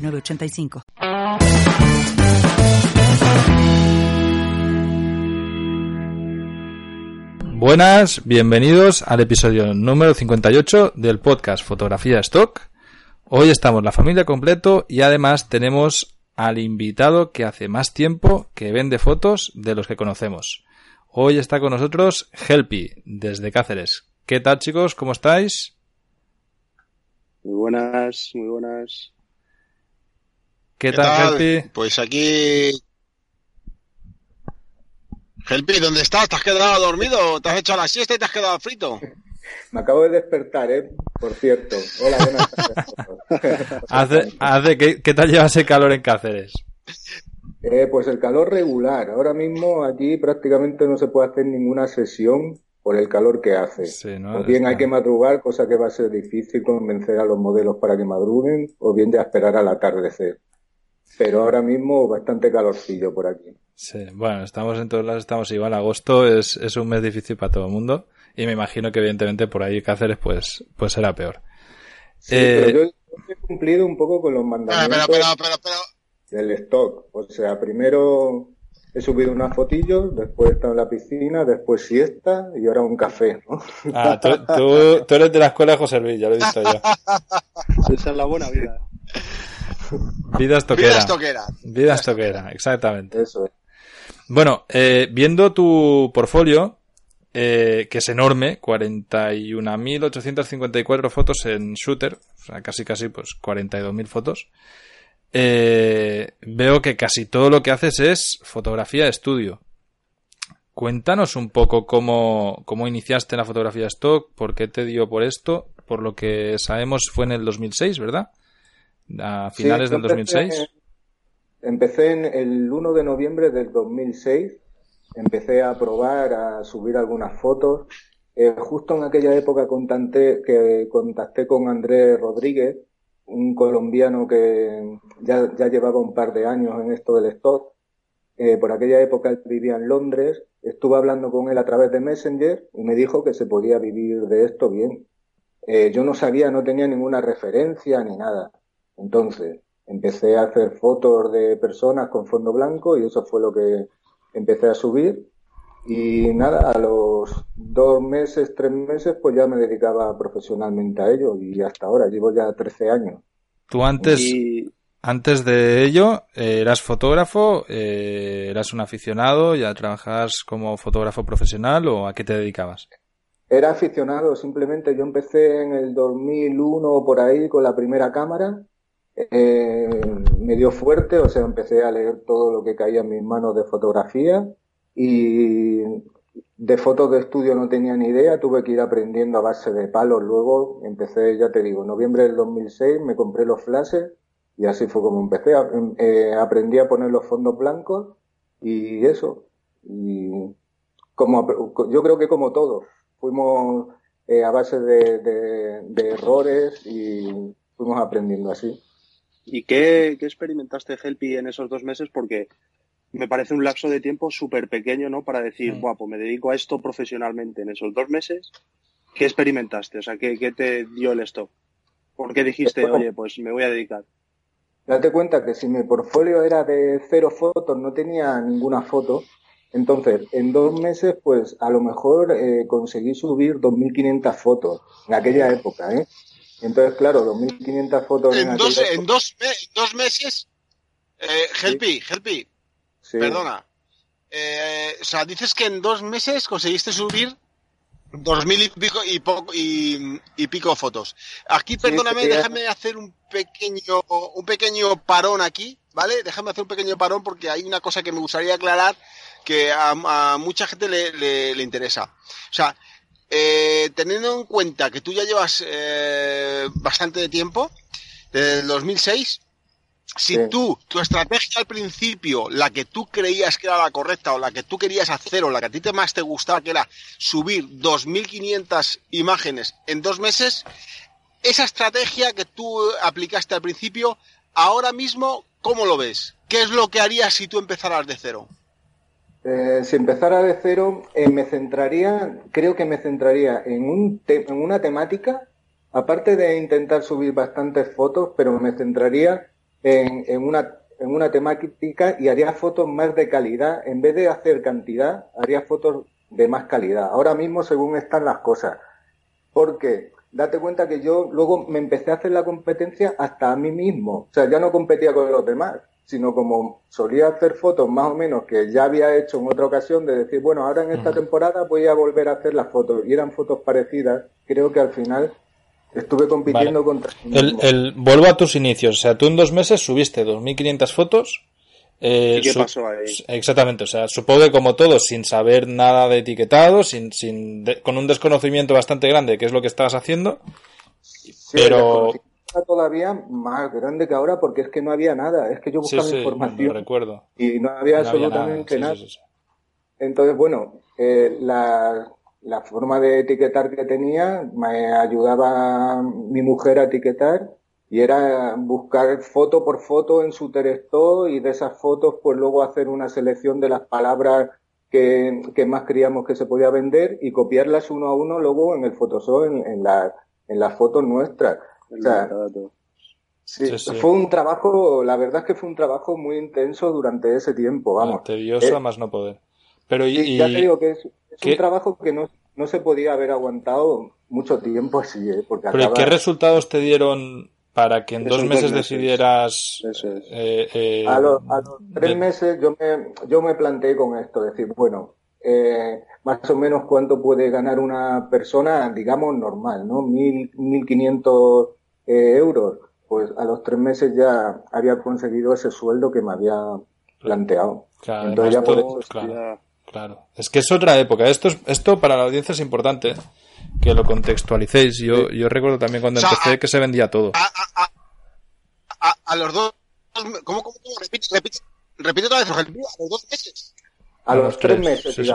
906985. Buenas, bienvenidos al episodio número 58 del podcast Fotografía Stock. Hoy estamos la familia completo y además tenemos al invitado que hace más tiempo que vende fotos de los que conocemos. Hoy está con nosotros Helpi desde Cáceres. ¿Qué tal chicos? ¿Cómo estáis? Muy buenas, muy buenas. ¿Qué, tal, Helpi? Pues aquí. Helpi, ¿dónde estás? ¿Te has quedado dormido? ¿Te has hecho la siesta y te has quedado frito? Me acabo de despertar, ¿eh? Por cierto. Hola, buenas tardes. hace, hace, ¿qué, ¿qué, tal lleva ese calor en Cáceres? Eh, pues el calor regular. Ahora mismo aquí prácticamente no se puede hacer ninguna sesión por el calor que hace. Sí, ¿no? O bien hay que madrugar, cosa que va a ser difícil convencer a los modelos para que madruguen, o bien ya esperar al atardecer pero ahora mismo bastante calorcillo por aquí. Sí, bueno, estamos en todos lados, estamos igual. Agosto es, es un mes difícil para todo el mundo y me imagino que evidentemente por ahí Cáceres pues, pues será peor. Sí, eh... pero yo he cumplido un poco con los mandamientos pero, pero, pero, del stock. O sea, primero he subido unas fotillos, después he estado en la piscina, después siesta y ahora un café, ¿no? Ah, tú, tú, tú eres de la escuela de José Luis, ya lo he visto yo. Esa es la buena vida. Vida estoquera. Vida estoquera. Vida estoquera, exactamente. Eso es. Bueno, eh, viendo tu portfolio, eh, que es enorme, 41.854 fotos en shooter, o sea, casi casi pues 42.000 fotos, eh, veo que casi todo lo que haces es fotografía de estudio. Cuéntanos un poco cómo, cómo iniciaste la fotografía stock, por qué te dio por esto, por lo que sabemos fue en el 2006, ¿verdad? A finales Sí, del 2006. Empecé, empecé en el 1 de noviembre del 2006. Empecé a probar, a subir algunas fotos. Eh, justo en aquella época contacté, que contacté con Andrés Rodríguez, un colombiano que ya, ya llevaba un par de años en esto del stock. Eh, por aquella época él vivía en Londres. Estuve hablando con él a través de Messenger y me dijo que se podía vivir de esto bien. Eh, yo no sabía, no tenía ninguna referencia ni nada. Entonces, empecé a hacer fotos de personas con fondo blanco y eso fue lo que empecé a subir. Y nada, a los dos meses, tres meses, pues ya me dedicaba profesionalmente a ello y hasta ahora, llevo ya 13 años. Tú antes, Y antes de ello, eh, eras fotógrafo, eh, eras un aficionado, ya trabajabas como fotógrafo profesional o a qué te dedicabas? era aficionado, simplemente yo empecé en el 2001 por ahí con la primera cámara. Eh, me dio fuerte, o sea, empecé a leer todo lo que caía en mis manos de fotografía y de fotos de estudio no tenía ni idea, tuve que ir aprendiendo a base de palos. Luego empecé, ya te digo, en noviembre del 2006 me compré los flashes y así fue como empecé. Em- eh, aprendí a poner los fondos blancos y eso. Y como yo creo que como todos, fuimos eh, a base de errores y fuimos aprendiendo así. ¿Y qué, qué experimentaste, Helpi, en esos dos meses? Porque me parece un lapso de tiempo súper pequeño, ¿no? Para decir, Mm. guau, pues me dedico a esto profesionalmente. En esos dos meses, ¿qué experimentaste? O sea, ¿qué, qué te dio el stock? ¿Por qué dijiste, oye, pues me voy a dedicar? Date cuenta que si mi portfolio era de cero fotos, no tenía ninguna foto. Entonces, en dos meses, pues a lo mejor eh, conseguí subir 2.500 fotos en aquella época, ¿eh? Entonces, claro, 2.500 fotos en, En dos, en dos, me- dos meses, eh, Helpi, Helpi, sí. perdona. Eh, o sea, dices que en dos meses conseguiste subir dos mil y pico y, poco, y, y pico fotos. Aquí, perdóname, sí, sí. déjame hacer un pequeño, un pequeño parón aquí, ¿vale? Déjame hacer un pequeño parón porque hay una cosa que me gustaría aclarar que a, a mucha gente le, le- le interesa. O sea, eh, teniendo en cuenta que tú ya llevas eh, bastante de tiempo, desde el 2006, si tú, tu estrategia al principio, la que tú creías que era la correcta o la que tú querías hacer o la que a ti te más te gustaba, que era subir 2.500 imágenes en dos meses, esa estrategia que tú aplicaste al principio, ahora mismo, ¿cómo lo ves? ¿Qué es lo que harías si tú empezaras de cero? Eh, si empezara de cero, eh, me centraría, creo que me centraría en, un en una temática, aparte de intentar subir bastantes fotos, pero me centraría en, en, una, en una temática y haría fotos más de calidad. En vez de hacer cantidad, haría fotos de más calidad. Ahora mismo, según están las cosas. Porque date cuenta que yo luego me empecé a hacer la competencia hasta a mí mismo. O sea, ya no competía con los demás, sino como solía hacer fotos más o menos que ya había hecho en otra ocasión de decir, bueno, ahora en esta temporada voy a volver a hacer las fotos. Y eran fotos parecidas. Creo que al final Estuve compitiendo contra. El, el, vuelvo a tus inicios. O sea, tú en dos meses subiste 2.500 fotos. Eh, qué pasó ahí? Exactamente. O sea, supongo que como todos, sin saber nada de etiquetado, sin, sin con un desconocimiento bastante grande de qué es lo que estabas haciendo. Sí, pero. Todavía más grande que ahora porque es que no había nada. Es que yo buscaba sí, sí, información. Recuerdo. Y no había No absolutamente nada. Sí. Entonces, bueno, eh, la, la forma de etiquetar que tenía me ayudaba mi mujer a etiquetar y era buscar foto por foto en su Terestó y de esas fotos pues luego hacer una selección de las palabras que, que más creíamos que se podía vender y copiarlas uno a uno luego en el Photoshop en, en, la, en las fotos nuestras. O sea, sí, Sí, sí. fue un trabajo, la verdad es que fue un trabajo muy intenso durante ese tiempo, vamos. Tedioso Eh, a más no poder. Pero y, Sí, ya te y- digo que es, un trabajo que no, no se podía haber aguantado mucho tiempo así, ¿eh? porque pero ¿y acaba- qué resultados te dieron para que en dos meses meses. decidieras Eso es. eh, eh, a, los, a los tres de- meses yo me, yo me planteé con esto, decir, bueno, eh, más o menos cuánto puede ganar una persona, digamos, normal, ¿no? Mil, mil quinientos eh, euros. Pues a los tres meses ya había conseguido ese sueldo que me había planteado. Claro, Entonces ya además por todo- eso claro, Ya. claro. Es que es otra época. Esto, es, esto para la audiencia es importante que lo contextualicéis. Yo, yo recuerdo también cuando O sea, empecé que se vendía todo. A, a, a, a, a los dos. ¿Cómo, cómo, cómo? Repite, repite, repite otra vez, Rogelio. A los dos meses. A A los los tres, tres, meses, sí, sí.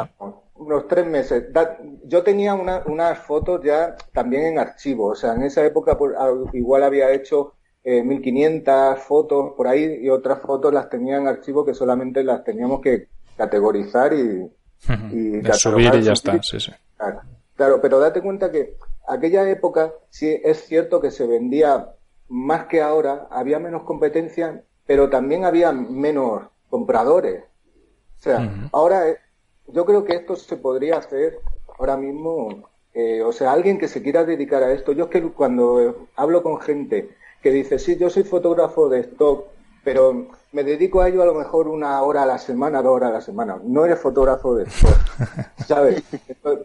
Unos tres meses. Da- yo tenía una- unas fotos ya también en archivo. O sea, en esa época pues, a- igual había hecho eh, 1500 fotos por ahí y otras fotos las tenía en archivo que solamente las teníamos que categorizar y, subir y ya está. Sí, sí. Claro, claro, pero date cuenta que aquella época sí es cierto que se vendía más que ahora, había menos competencia, pero también había menos compradores. O sea, Ujú. ahora eh, yo creo que esto se podría hacer ahora mismo, eh, o sea, alguien que se quiera dedicar a esto. Yo es que cuando hablo con gente que dice, sí, yo soy fotógrafo de stock, pero me dedico a ello a lo mejor una hora a la semana, dos horas a la semana. No eres fotógrafo de stock, ¿sabes?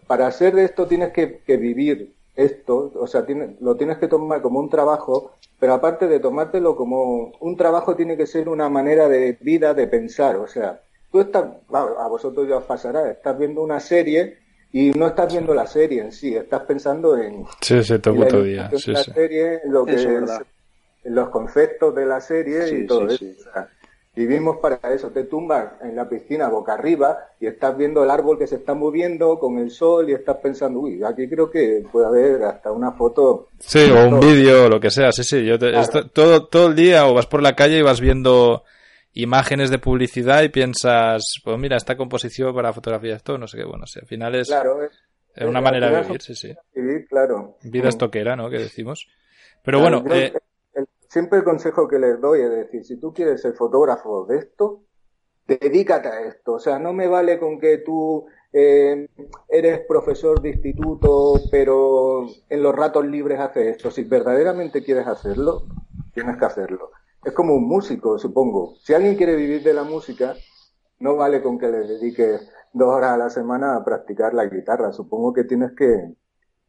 Para hacer esto tienes que, que vivir esto, o sea, tiene- lo tienes que tomar como un trabajo, pero aparte de tomártelo como un trabajo tiene que ser una manera de vida, de pensar, o sea, tú estás, a a vosotros ya os pasará, estás viendo una serie y no estás viendo la serie en sí, estás pensando en, Sí, sí, todo la puto día. Sí, la sí. serie, en lo que Eso es los conceptos de la serie Sí, y todo sí, eso. sí. O sea, vivimos para eso. Te tumbas en la piscina boca arriba y estás viendo el árbol que se está moviendo con el sol y estás pensando, uy, aquí creo que puede haber hasta una foto. Sí, o un vídeo, o lo que sea. Sí, sí. Yo te- Claro. esto- todo, todo el día o vas por la calle y vas viendo imágenes de publicidad y piensas, pues mira, esta composición para fotografía esto, no sé qué. Bueno, sí, al final es, Claro, es, es una manera de vivir, sí, sí. vivir, claro. Vida Mm. estoquera, ¿no? Que decimos. Pero Claro, bueno, eh, el- siempre el consejo que les doy es decir, si tú quieres ser fotógrafo de esto, dedícate a esto. O sea, no me vale con que tú eh, eres profesor de instituto, pero en los ratos libres haces esto. Si verdaderamente quieres hacerlo, tienes que hacerlo. Es como un músico, supongo. Si alguien quiere vivir de la música, no vale con que le dediques dos horas a la semana a practicar la guitarra. Supongo que tienes que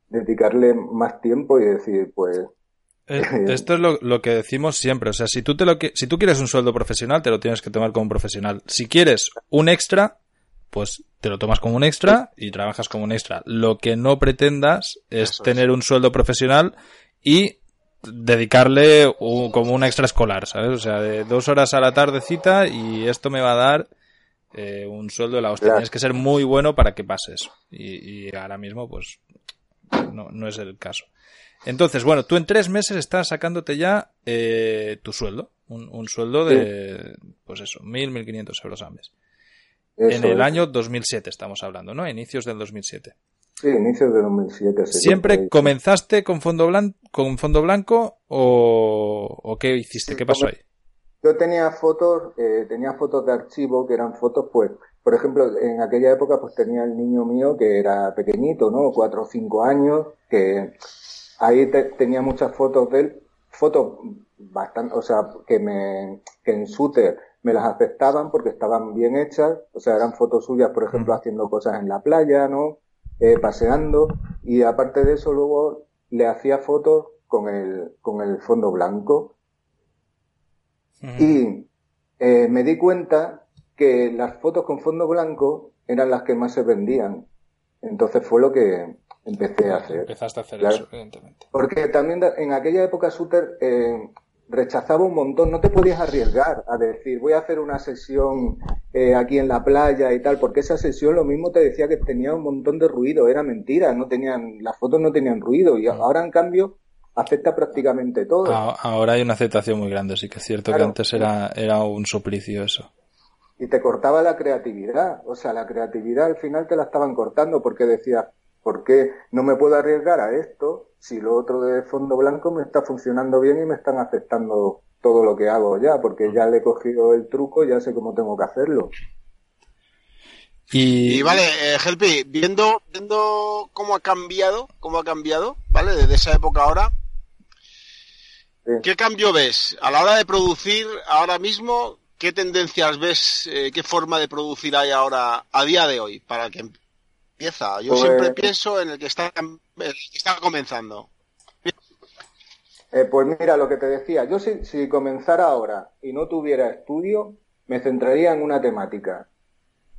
dedicarle más tiempo y decir, pues, Eh, Esto es lo, lo que decimos siempre. O sea, si tú, te lo que, si tú quieres un sueldo profesional, te lo tienes que tomar como un profesional. Si quieres un extra, pues te lo tomas como un extra y trabajas como un extra. Lo que no pretendas es Eso es. tener un sueldo profesional y dedicarle como un extraescolar, ¿sabes? O sea, de dos horas a la tardecita y esto me va a dar eh, un sueldo de la hostia. Tienes que ser muy bueno para que pases. Y, y ahora mismo, pues, no, no es el caso. Entonces, bueno, tú en tres meses estás sacándote ya eh, tu sueldo. Un, un sueldo de, pues eso, mil, mil quinientos euros al mes. en el año 2007 estamos hablando, ¿no? Inicios del 2007. Sí, inicios de 2007. ¿Siempre comenzaste con fondo, blanco, con fondo blanco o, o qué hiciste? ¿Qué pasó ahí? Yo tenía fotos, eh, tenía fotos de archivo que eran fotos, pues, por ejemplo, en aquella época, pues tenía el niño mío que era pequeñito, ¿no? Cuatro o cinco años, que ahí tenía muchas fotos de él, fotos bastante, o sea, que me, que en Shooter me las aceptaban porque estaban bien hechas, o sea, eran fotos suyas, por ejemplo, haciendo cosas en la playa, ¿no? Eh, paseando, y aparte de eso luego le hacía fotos con el, con el fondo blanco. Y eh, me di cuenta que las fotos con fondo blanco eran las que más se vendían. Entonces fue lo que empecé a hacer. Empezaste a hacer eso, evidentemente. Porque también en aquella época Suter eh, rechazaba un montón, no te podías arriesgar a decir voy a hacer una sesión eh, aquí en la playa y tal, porque esa sesión lo mismo te decía que tenía un montón de ruido, era mentira, no tenían, las fotos no tenían ruido. Y ahora en cambio acepta prácticamente todo. Ahora hay una aceptación muy grande, sí que es cierto que antes era, era un suplicio eso. Y te cortaba la creatividad, o sea, la creatividad al final te la estaban cortando porque decías, ¿por qué no me puedo arriesgar a esto si lo otro de fondo blanco me está funcionando bien y me están aceptando todo lo que hago ya, porque ya le he cogido el truco, ya sé cómo tengo que hacerlo. Y, vale, eh, Helpi, viendo, viendo cómo ha cambiado, cómo ha cambiado, ¿vale? Desde esa época ahora, ¿qué cambio ves? A la hora de producir ahora mismo, ¿qué tendencias ves, eh, qué forma de producir hay ahora a día de hoy para que empieza? Yo pues siempre pienso en el que está está comenzando. Eh, pues mira, lo que te decía, yo si, si comenzara ahora y no tuviera estudio, me centraría en una temática,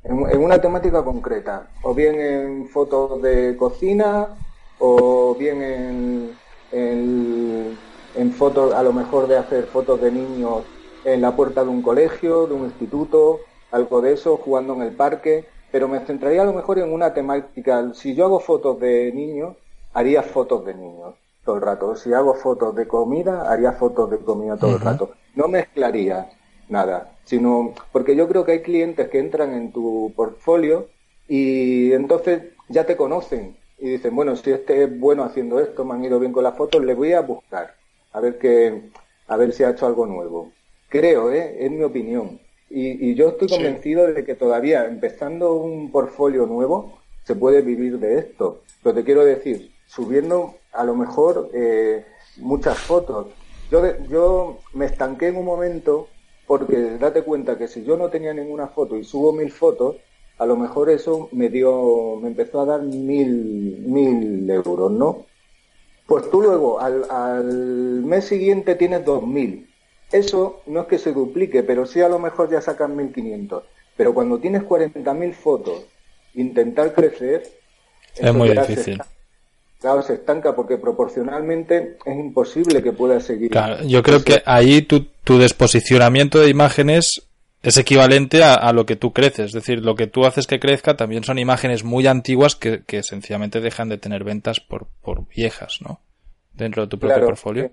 en, una temática concreta, o bien en fotos de cocina, o bien en, en, en fotos, a lo mejor de hacer fotos de niños en la puerta de un colegio, de un instituto, algo de eso, jugando en el parque, pero me centraría a lo mejor en una temática. Si yo hago fotos de niños, haría fotos de niños todo el rato. Si hago fotos de comida, haría fotos de comida todo el rato. No mezclaría nada, sino porque yo creo que hay clientes que entran en tu portfolio y entonces ya te conocen y dicen, bueno, si este es bueno haciendo esto, me han ido bien con las fotos, le voy a buscar a ver que a ver si ha hecho algo nuevo. Creo, ¿eh? es mi opinión. Y, yo estoy convencido de que todavía empezando un portfolio nuevo se puede vivir de esto. Pero te quiero decir, subiendo a lo mejor eh, muchas fotos. Yo, yo me estanqué en un momento porque date cuenta que si yo no tenía ninguna foto y subo mil fotos, a lo mejor eso me dio, me empezó a dar mil, mil euros, ¿no? Pues tú luego al, al mes siguiente tienes dos mil. Eso no es que se duplique, pero sí a lo mejor ya sacan mil quinientos. Pero cuando tienes cuarenta mil fotos, intentar crecer es muy difícil. Claro, se estanca porque proporcionalmente es imposible que pueda seguir. Claro, yo creo que ahí tu, tu desposicionamiento de imágenes es equivalente a, lo que tú creces. Es decir, lo que tú haces que crezca también son imágenes muy antiguas que, que sencillamente dejan de tener ventas por, por viejas, ¿no? Dentro de tu propio portfolio.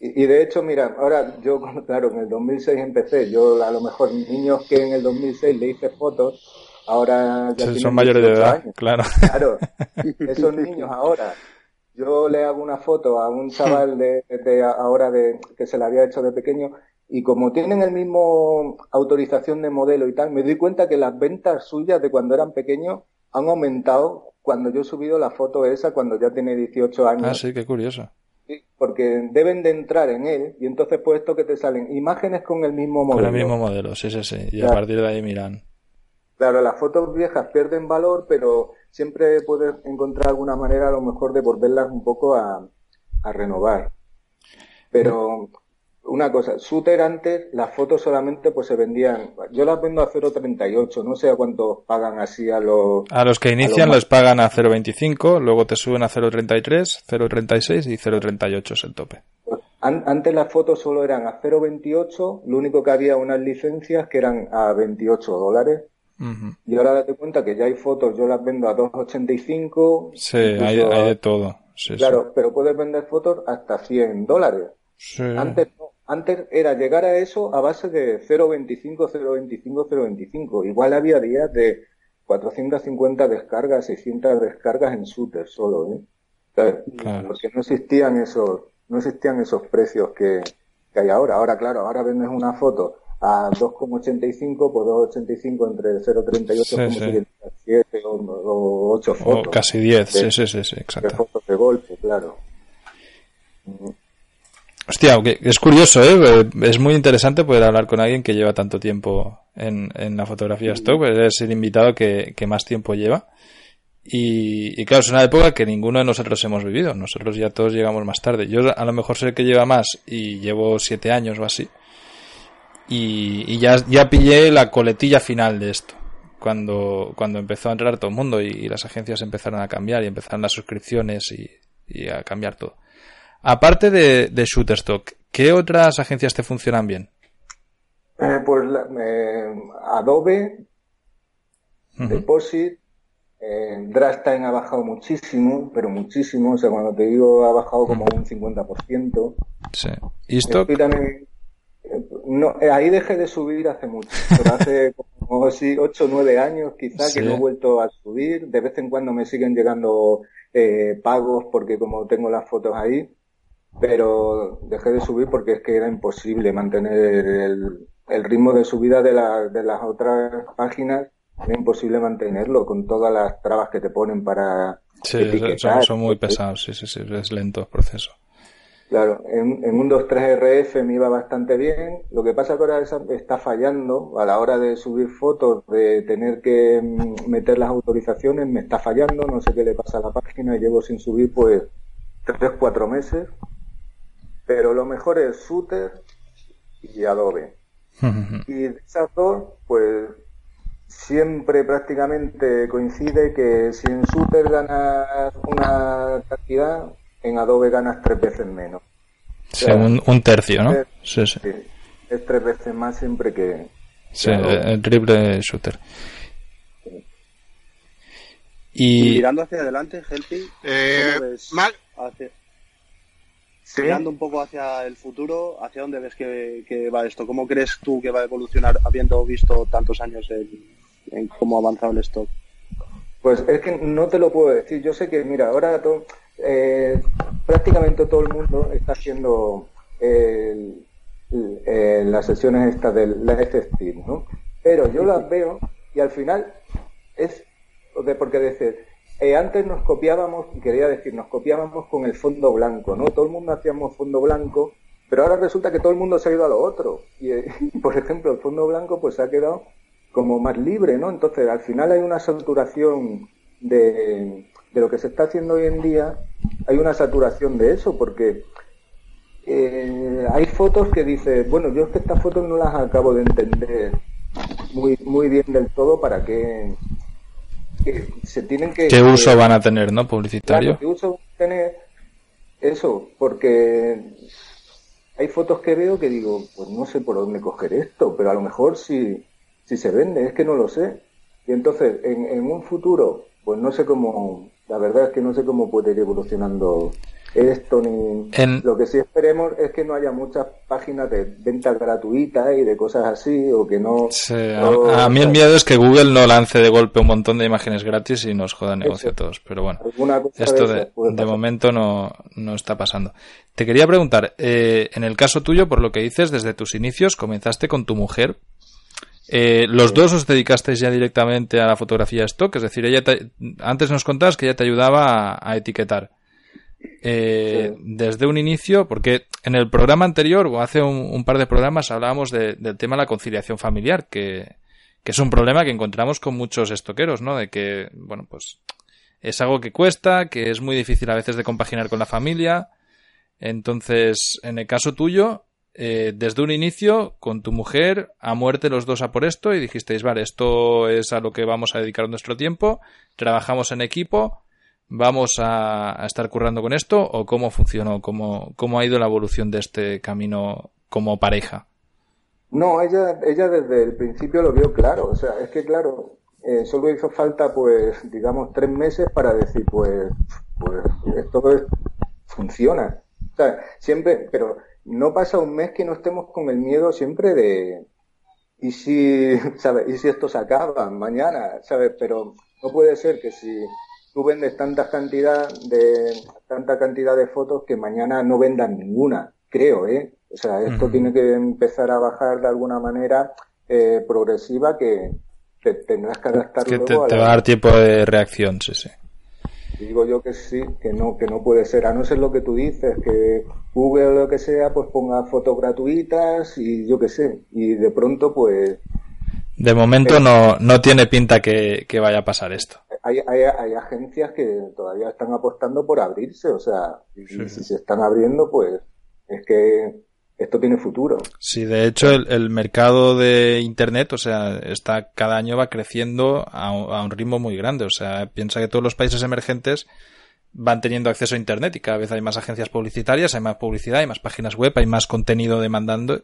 Y, y, de hecho, mira, ahora yo, claro, en el 2006 empecé. Yo, a lo mejor, niños que en el 2006 le hice fotos, ahora ya son mayores de edad, claro. Claro, esos niños ahora. Yo le hago una foto a un chaval de, de, ahora de que se la había hecho de pequeño y como tienen el mismo autorización de modelo y tal, me doy cuenta que las ventas suyas de cuando eran pequeños han aumentado cuando yo he subido la foto esa cuando ya tiene 18 años. Ah, sí, qué curioso. Porque deben de entrar en él y entonces pues esto que te salen imágenes con el mismo modelo. Con el mismo modelo, sí, sí, sí. Y a partir de ahí miran. Claro, las fotos viejas pierden valor, pero siempre puedes encontrar alguna manera a lo mejor de volverlas un poco a, renovar. Pero una cosa, Shooter antes las fotos solamente pues se vendían, yo las vendo a 0.38, no sé a cuánto pagan así a los... A los que inician los pagan a 0.25, luego te suben a 0.33, 0.36 y 0.38 es el tope. Pues antes las fotos solo eran a 0,28, lo único que había unas licencias que eran a 28 dólares. Y ahora date cuenta que ya hay fotos, yo las vendo a 2,85. Sí, hay, de todo. claro, pero puedes vender fotos hasta 100 dólares. Antes Antes era llegar a eso a base de 0,25, 0,25, 0,25. Igual había días de 450 descargas, 600 descargas en shooter solo, ¿eh? Porque no existían esos, no existían esos precios que, hay ahora. Ahora, claro, ahora vendes una foto a 2,85 por 2,85 entre 0,38 7 o, 8 fotos. O casi 10, sí, sí, sí, exacto. De fotos de golpe, claro. Hostia, es curioso, ¿eh? Es muy interesante poder hablar con alguien que lleva tanto tiempo en, en la fotografía stock. Es el invitado que, más tiempo lleva. Y, claro, es una época que ninguno de nosotros hemos vivido. Nosotros ya todos llegamos más tarde. Yo a lo mejor el que lleva más y llevo siete años o así. Y, ya, ya pillé la coletilla final de esto. Cuando, cuando empezó a entrar todo el mundo y, las agencias empezaron a cambiar y empezaron las suscripciones y, a cambiar todo. Aparte de, de Shutterstock, ¿qué otras agencias te funcionan bien? Eh, pues Adobe, Deposit, eh, ha bajado muchísimo, pero muchísimo. O sea, cuando te digo ha bajado como un 50%. Sí. ¿Y esto? Eh, no, eh, ahí dejé de subir hace mucho, pero hace como sí, 8 o 9 años quizá que no he vuelto a subir. De vez en cuando me siguen llegando eh, pagos porque como tengo las fotos ahí, pero dejé de subir porque es que era imposible mantener el, el ritmo de subida de, la, de las otras páginas es imposible mantenerlo con todas las trabas que te ponen para sí, son, muy pesados, sí, sí, sí, es lento el proceso. Claro, en, en un 2.3 RF me iba bastante bien. Lo que pasa es que ahora está fallando a la hora de subir fotos, de tener que mm, meter las autorizaciones, me está fallando. No sé qué le pasa a la página. Llevo sin subir pues 3, 4 meses. Pero lo mejor es Shooter y Adobe. y de esas dos, pues siempre prácticamente coincide que si en Shooter ganas una cantidad, en Adobe ganas tres veces menos. un, tercio, ¿no? sí, sí. Es tres veces más siempre que. Sí, el triple Shooter. Y... mirando hacia adelante, Helpy, eh, mirando un poco hacia el futuro, ¿hacia dónde ves que, que, va esto? ¿Cómo crees tú que va a evolucionar habiendo visto tantos años en cómo ha avanzado el stock? Pues es que no te lo puedo decir. Yo sé que, mira, ahora eh, prácticamente todo el mundo está haciendo las sesiones estas del Live ¿no? Pero yo las veo y al final es de porque decir, eh, antes nos copiábamos, quería decir, nos copiábamos con el fondo blanco, ¿no? Todo el mundo hacíamos fondo blanco, pero ahora resulta que todo el mundo se ha ido a lo otro. Y, por ejemplo, el fondo blanco pues se ha quedado como más libre, ¿no? Entonces, al final hay una saturación de, de lo que se está haciendo hoy en día, hay una saturación de eso, porque eh, hay fotos que dices, bueno, yo es que estas fotos no las acabo de entender muy, muy bien del todo para qué se tienen que... ¿Qué uso van a tener, no? Publicitario. ¿Qué uso van a tener? Eso, porque hay fotos que veo que digo, pues no sé por dónde coger esto, pero a lo mejor si si se vende, es que no lo sé. Y entonces, en, en un futuro, pues no sé cómo, la verdad es que no sé cómo puede ir evolucionando esto ni lo que sí esperemos es que no haya muchas páginas de venta gratuita y de cosas así o que no, a, mí el miedo es que Google no lance de golpe un montón de imágenes gratis y nos joda el negocio a todos pero bueno esto de, de, momento no, no está pasando. Te quería preguntar eh, en el caso tuyo por lo que dices desde tus inicios comenzaste con tu mujer eh, los dos os dedicasteis ya directamente a la fotografía stock, es decir, ella antes nos contabas que ella te ayudaba a, etiquetar. Eh, desde un inicio, porque en el programa anterior o hace un, par de programas hablábamos del tema de la conciliación familiar, que, que, es un problema que encontramos con muchos estoqueros, ¿no? De que, bueno, pues es algo que cuesta, que es muy difícil a veces de compaginar con la familia. Entonces, en el caso tuyo, eh, desde un inicio, con tu mujer, a muerte los dos a por esto, y dijisteis, vale, esto es a lo que vamos a dedicar nuestro tiempo, trabajamos en equipo, ¿Vamos a, estar currando con esto o cómo funcionó? ¿Cómo, ¿Cómo ha ido la evolución de este camino como pareja? No, ella, ella desde el principio lo vio claro. O sea, es que claro, eh, solo hizo falta, pues, digamos, tres meses para decir, pues, pues esto funciona. O sea, siempre, pero no pasa un mes que no estemos con el miedo siempre de, y si, ¿sabes? Y si esto se acaba mañana, ¿sabes? Pero no puede ser que si tú vendes tanta cantidad de, tanta cantidad de fotos que mañana no vendas ninguna, creo, ¿eh? O sea, esto tiene que empezar a bajar de alguna manera eh, progresiva que te tendrás que adaptar que te, va a dar tiempo de reacción, sí, sí. Digo yo que sí, que no, que no puede ser, a no ser lo que tú dices, que Google o lo que sea, pues ponga fotos gratuitas y yo qué sé, y de pronto pues... De momento no, no tiene pinta que, vaya a pasar esto. Hay, hay, hay, agencias que todavía están apostando por abrirse, o sea, si se están abriendo, pues es que esto tiene futuro. Sí, de hecho el, mercado de Internet, o sea, está cada año va creciendo a, un ritmo muy grande. O sea, piensa que todos los países emergentes van teniendo acceso a Internet y cada vez hay más agencias publicitarias, hay más publicidad, hay más páginas web, hay más contenido demandando.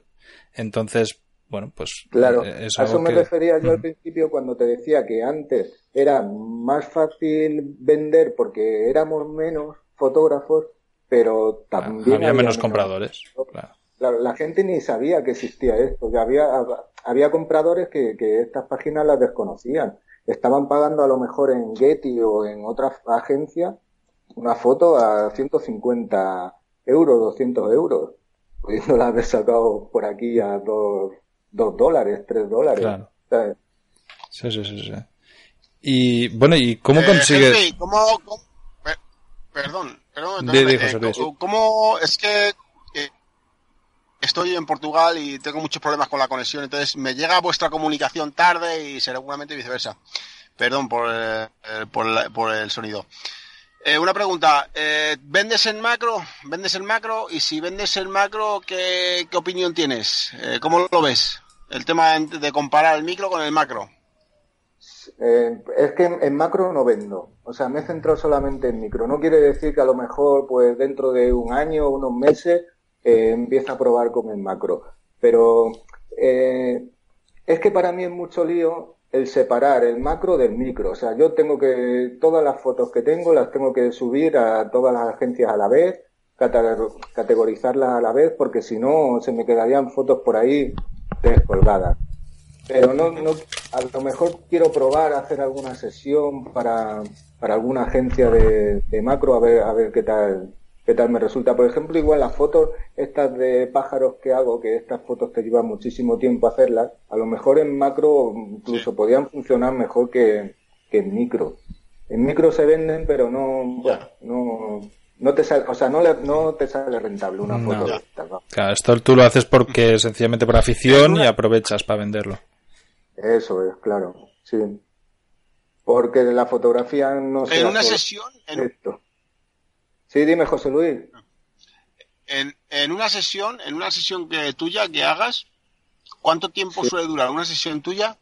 Entonces, bueno, pues... Claro, eh, a eso me refería yo al principio cuando te decía que antes era más fácil vender porque éramos menos fotógrafos, pero también... había, menos compradores. Claro la, gente ni sabía que existía esto. Ya había, había compradores que, estas páginas las desconocían. Estaban pagando a lo mejor en Getty o en otra agencia una foto a 150 euros, 200 euros, pudiéndola haber sacado por aquí a 2 dólares, 3 dólares. Claro. Sí, sí, sí, Y bueno, ¿y cómo eh, consigues...? perdón, perdón, eh, ¿cómo es que estoy en Portugal y tengo muchos problemas con la conexión, entonces me llega vuestra comunicación tarde y seguramente viceversa. Perdón por, eh, por, el sonido. Eh, una pregunta, eh, ¿vendes en macro? ¿Vendes en macro? Y si vendes en macro, ¿qué, opinión tienes? ¿Cómo lo ves? El tema de comparar el micro con el macro. es que en, macro no vendo, o sea, me centro solamente en micro. No quiere decir que a lo mejor, pues dentro de un año, unos meses, empieza a probar con el macro. Pero eh, es que para mí es mucho lío el separar el macro del micro. O sea, yo tengo que, todas las fotos que tengo las tengo que subir a todas las agencias a la vez, categorizarlas a la vez, porque si no se me quedarían fotos por ahí descolgadas. Pero no, no, a lo mejor quiero probar hacer alguna sesión para, para alguna agencia de, de macro a ver, a ver qué tal, qué tal me resulta. Por ejemplo, igual las fotos estas de pájaros que hago, que estas fotos te llevan muchísimo tiempo hacerlas, a lo mejor en macro incluso podían funcionar mejor que, en micro. En micro se venden, pero no, no, no te sale, o sea, no, no te sale rentable una foto. Claro, esto tú lo haces porque sencillamente por afición y aprovechas para venderlo. Eso es, claro, sí. Porque la fotografía no se. En una sesión. Sí, dime, José Luis. En, en una sesión, en una sesión que tuya que hagas, ¿cuánto tiempo suele durar una sesión tuya?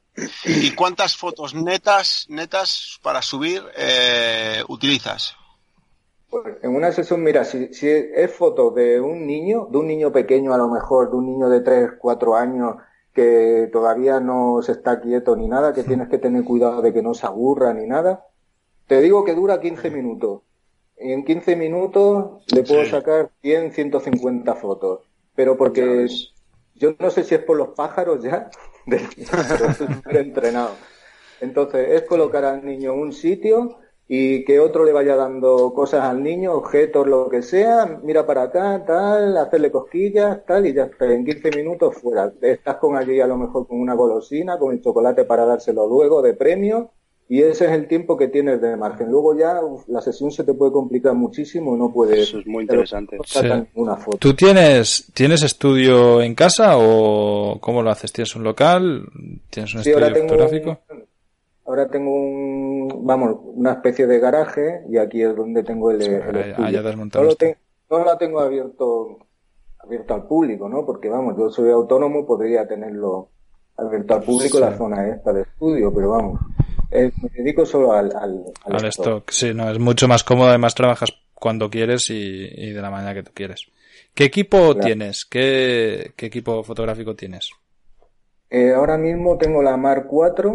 ¿Y cuántas fotos netas, netas para subir eh, utilizas? Pues en una sesión, mira, si, si es foto de un niño, de un niño pequeño a lo mejor, de un niño de 3, 4 años que todavía no se está quieto ni nada, que tienes que tener cuidado de que no se aburra ni nada, te digo que dura 15 minutos en 15 minutos le puedo sacar 100, 150 fotos. Pero porque yo no sé si es por los pájaros ya, entrenado. Entonces, es colocar al niño en un sitio y que otro le vaya dando cosas al niño, objetos, lo que sea, mira para acá, tal, hacerle cosquillas, tal, y ya está, en 15 minutos fuera. Estás con allí a lo mejor con una golosina, con el chocolate para dárselo luego de premio, y ese es el tiempo que tienes de margen. Luego ya la sesión se te puede complicar muchísimo, no puedes. Eso es muy interesante. Una foto. ¿Tú tienes, tienes estudio en casa o cómo lo haces? ¿Tienes un local? ¿Tienes un estudio ahora fotográfico? ahora tengo un, vamos, una especie de garaje y aquí es donde tengo el, estudio. no, lo no lo tengo abierto, abierto al público, ¿no? Porque vamos, yo soy autónomo, podría tenerlo abierto al público la zona esta de estudio, pero vamos. Eh, me dedico solo al, al, al, stock. Sí, no, es mucho más cómodo. Además, trabajas cuando quieres y, y de la manera que tú quieres. ¿Qué equipo tienes? ¿Qué, ¿Qué, equipo fotográfico tienes? Eh, ahora mismo tengo la Mark 4.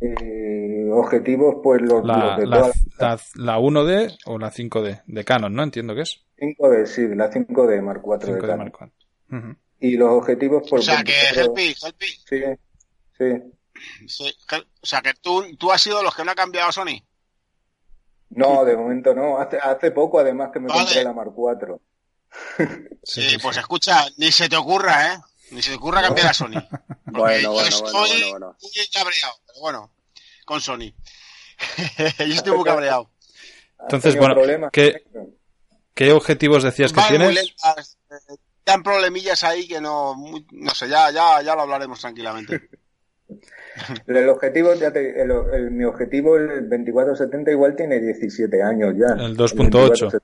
Eh, objetivos, pues los, la, de la, la, la, 1D o la 5D de Canon, ¿no? Entiendo que es. 5D, sí, la 5D Mark 4 5D de Canon. Mark 4. Uh -huh. Y los objetivos, pues. O sea, que Helpi, Helpi. Sí, sí. Sí, o sea, que tú, tú has sido los que no ha cambiado Sony. No, de momento no. Hace, hace poco, además, que me vale. compré la Mark 4. Sí, sí, pues escucha, ni se te ocurra, ¿eh? Ni se te ocurra cambiar a Sony. bueno, bueno, estoy bueno, bueno, bueno. muy cabreado, pero bueno, con Sony. yo estoy muy cabreado. Entonces, bueno, ¿qué, ¿qué objetivos decías que Van tienes? Dan problemillas ahí que no, muy, no sé, ya, ya, ya lo hablaremos tranquilamente. El objetivo, ya te, el, el, mi objetivo, el 2470 igual tiene 17 años ya. El 2.8.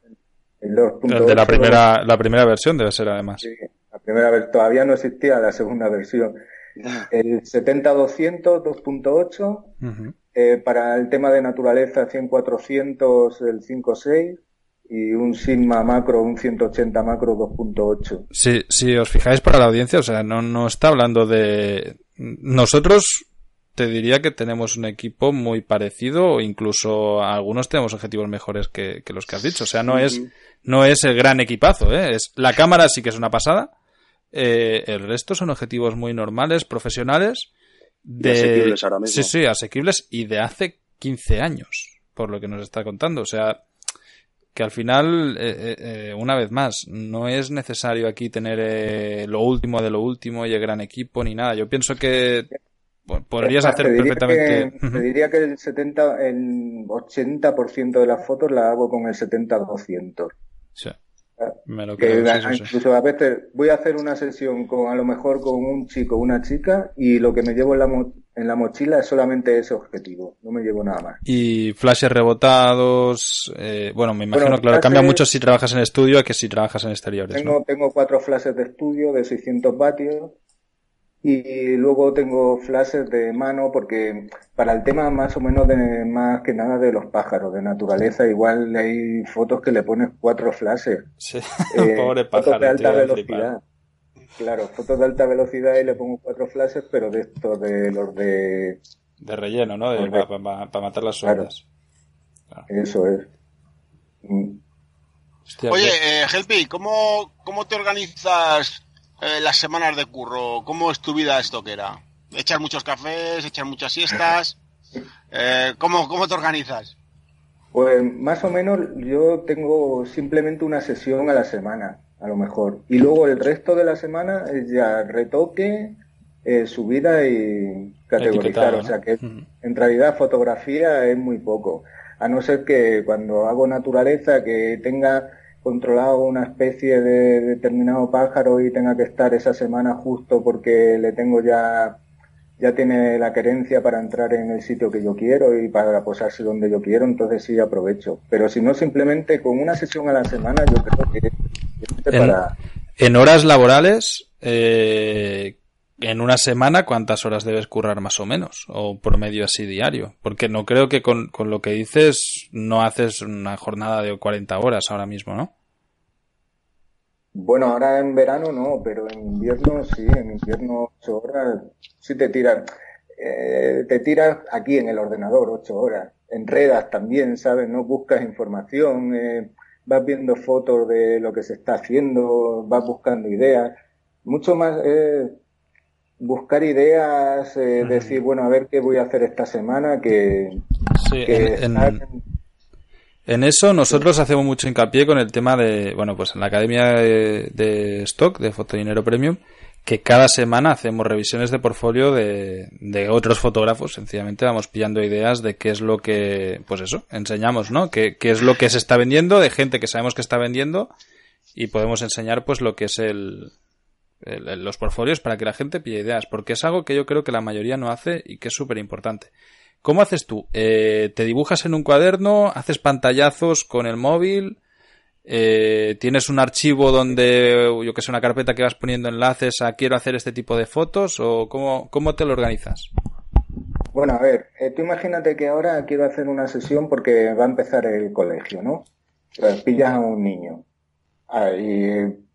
El, 2.8. el de la primera, la primera versión debe ser además. Sí, la primera vez, todavía no existía la segunda versión. El 70-200, 2.8. Uh -huh. eh, para el tema de naturaleza, 100-400, el 5.6 y un Sigma macro, un 180 macro 2.8. Si, si os fijáis para la audiencia, o sea, no, no está hablando de... Nosotros te diría que tenemos un equipo muy parecido o incluso algunos tenemos objetivos mejores que, que los que has dicho. O sea, no es, no es el gran equipazo, ¿eh? Es, la cámara sí que es una pasada. Eh, el resto son objetivos muy normales, profesionales. De... Y asequibles ahora mismo. Sí, sí, asequibles y de hace 15 años, por lo que nos está contando. O sea, que al final, eh, eh, una vez más, no es necesario aquí tener eh, lo último de lo último y el gran equipo ni nada. Yo pienso que podrías te hacer diría perfectamente. Que, te diría que el 70, el 80% de las fotos las hago con el 70-200. Sí. Me lo creo, sí, incluso a veces voy a hacer una sesión con a lo mejor con un chico o una chica y lo que me llevo en la, mo en la mochila es solamente ese objetivo, no me llevo nada más. Y flashes rebotados, eh, bueno, me imagino, bueno, claro, flashes, cambia mucho si trabajas en estudio que si trabajas en exteriores. Tengo, ¿no? tengo cuatro flashes de estudio de 600 vatios y luego tengo flashes de mano porque para el tema más o menos de más que nada de los pájaros de naturaleza igual hay fotos que le pones cuatro flashes sí. eh, pobre pájaro fotos de alta velocidad claro fotos de alta velocidad y le pongo cuatro flashes pero de estos de los de de relleno no de, para pa, pa matar las ondas claro. claro. eso es mm. Hostia, Oye, eh, Helpi, ¿cómo, ¿cómo te organizas eh, las semanas de curro, ¿cómo es tu vida estoquera? ¿Echar muchos cafés, echar muchas siestas? Eh, ¿cómo, ¿Cómo te organizas? Pues más o menos yo tengo simplemente una sesión a la semana, a lo mejor. Y luego el resto de la semana es ya retoque, eh, subida y categorizar. ¿no? O sea que en realidad fotografía es muy poco. A no ser que cuando hago naturaleza que tenga controlado una especie de determinado pájaro y tenga que estar esa semana justo porque le tengo ya ya tiene la querencia para entrar en el sitio que yo quiero y para posarse donde yo quiero, entonces sí aprovecho. Pero si no, simplemente con una sesión a la semana yo creo que en, para... en horas laborales, eh, en una semana, ¿cuántas horas debes currar más o menos? O promedio así diario. Porque no creo que con, con lo que dices no haces una jornada de 40 horas ahora mismo, ¿no? Bueno, ahora en verano no, pero en invierno sí, en invierno ocho horas sí te tiras. Eh, te tiras aquí en el ordenador ocho horas. Enredas también, ¿sabes? No buscas información, eh, vas viendo fotos de lo que se está haciendo, vas buscando ideas. Mucho más eh, buscar ideas, eh, uh -huh. decir, bueno, a ver qué voy a hacer esta semana, que... Sí, que en, en, en eso nosotros hacemos mucho hincapié con el tema de, bueno, pues en la Academia de, de Stock, de Fotodinero Premium, que cada semana hacemos revisiones de portfolio de, de, otros fotógrafos. Sencillamente vamos pillando ideas de qué es lo que, pues eso, enseñamos, ¿no? Qué, qué es lo que se está vendiendo, de gente que sabemos que está vendiendo, y podemos enseñar pues lo que es el, el los portfolios para que la gente pille ideas, porque es algo que yo creo que la mayoría no hace y que es súper importante. ¿Cómo haces tú? Eh, ¿Te dibujas en un cuaderno? ¿Haces pantallazos con el móvil? Eh, ¿Tienes un archivo donde, yo que sé, una carpeta que vas poniendo enlaces a quiero hacer este tipo de fotos? ¿O cómo, cómo te lo organizas? Bueno, a ver, eh, tú imagínate que ahora quiero hacer una sesión porque va a empezar el colegio, ¿no? Pillas a un niño. Ahí,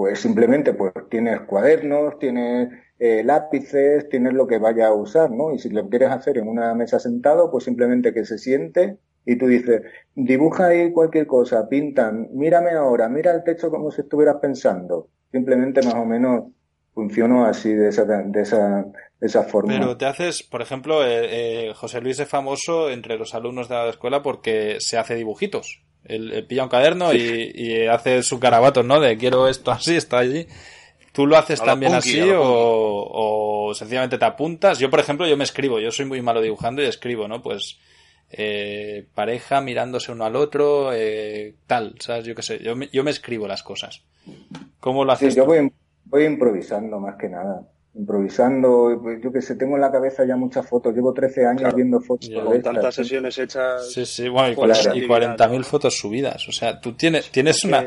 pues simplemente pues tienes cuadernos, tienes eh, lápices, tienes lo que vaya a usar, ¿no? Y si lo quieres hacer en una mesa sentado, pues simplemente que se siente y tú dices, dibuja ahí cualquier cosa, pintan, mírame ahora, mira el techo como si estuvieras pensando. Simplemente más o menos funcionó así de esa, de esa, de esa forma. Pero te haces, por ejemplo, eh, eh, José Luis es famoso entre los alumnos de la escuela porque se hace dibujitos. Él, pilla un caderno y, y, hace su carabato, ¿no? De quiero esto así, está allí. ¿Tú lo haces también así o, o, sencillamente te apuntas? Yo, por ejemplo, yo me escribo. Yo soy muy malo dibujando y escribo, ¿no? Pues eh, pareja mirándose uno al otro, eh, tal, ¿sabes? Yo qué sé. Yo me, yo me escribo las cosas. ¿Cómo lo haces? Sí, yo voy, voy improvisando más que nada improvisando, pues, yo que sé, tengo en la cabeza ya muchas fotos, llevo 13 años viendo fotos. con tantas sesiones hechas. Sí, sí, bueno, y, 40.000 fotos subidas, o sea, tú tienes, tienes una...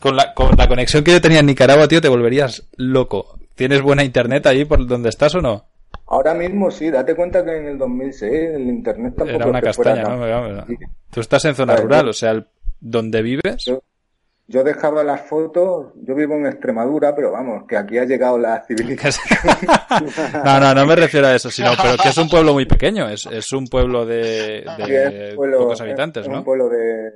Con la, con la conexión que yo tenía en Nicaragua, tío, te volverías loco. ¿Tienes buena internet ahí por donde estás o no? Ahora mismo sí, date cuenta que en el 2006 el internet tampoco era una castaña, ¿no? Tú estás en zona rural, o sea, donde vives yo dejaba las fotos, yo vivo en Extremadura, pero vamos, que aquí ha llegado la civilización. no, no, no me refiero a eso, sino pero que es un pueblo muy pequeño, es, es un pueblo de, de pocos habitantes, ¿no? Es un pueblo de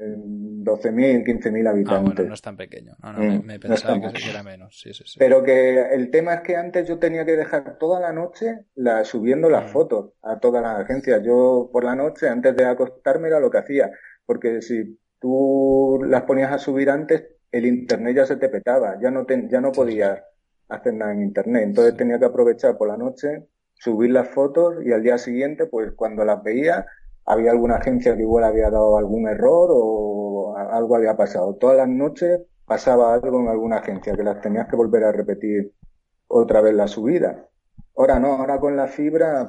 12.000, 15.000 habitantes. Ah, bueno, no es tan pequeño. No, no, me, mm, pensaba que era menos. Sí, sí, sí. Pero que el tema es que antes yo tenía que dejar toda la noche la, subiendo las mm. fotos a todas las agencias. Yo por la noche, antes de acostarme, era lo que hacía. Porque si tú las ponías a subir antes, el internet ya se te petaba, ya no, ya no podías hacer nada en internet. Entonces tenía que aprovechar por la noche, subir las fotos y al día siguiente, pues cuando las veía, había alguna agencia que igual había dado algún error o algo había pasado. Todas las noches pasaba algo en alguna agencia que las tenías que volver a repetir otra vez la subida. Ahora no, ahora con la fibra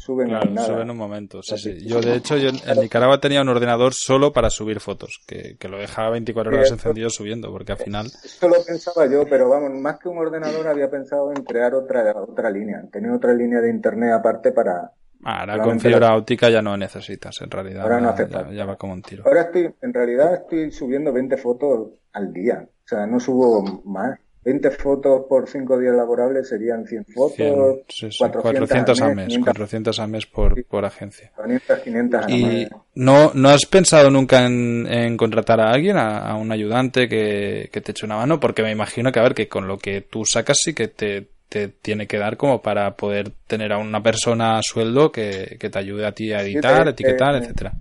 suben claro, en un momento. Yo, de hecho, yo en Nicaragua tenía un ordenador solo para subir fotos, que, lo dejaba 24 horas encendido subiendo, porque al final... Eso lo pensaba yo, pero vamos, más que un ordenador había pensado en crear otra, otra línea, tener otra línea de internet aparte para... Ah, ahora con fibra óptica ya no necesitas, en realidad. Ahora no hace ya, ya, va como un tiro. Ahora estoy, en realidad estoy subiendo 20 fotos al día, o sea, no subo más. 20 fotos por 5 días laborables serían 100 fotos. 400, al mes, 400 al mes por, por agencia. 500, 500 ¿Y no, no has pensado nunca en, contratar a alguien, a, un ayudante que, que, te eche una mano? Porque me imagino que, a ver, que con lo que tú sacas sí que te, te tiene que dar como para poder tener a una persona a sueldo que, que te ayude a ti a editar, etiquetar, etcétera.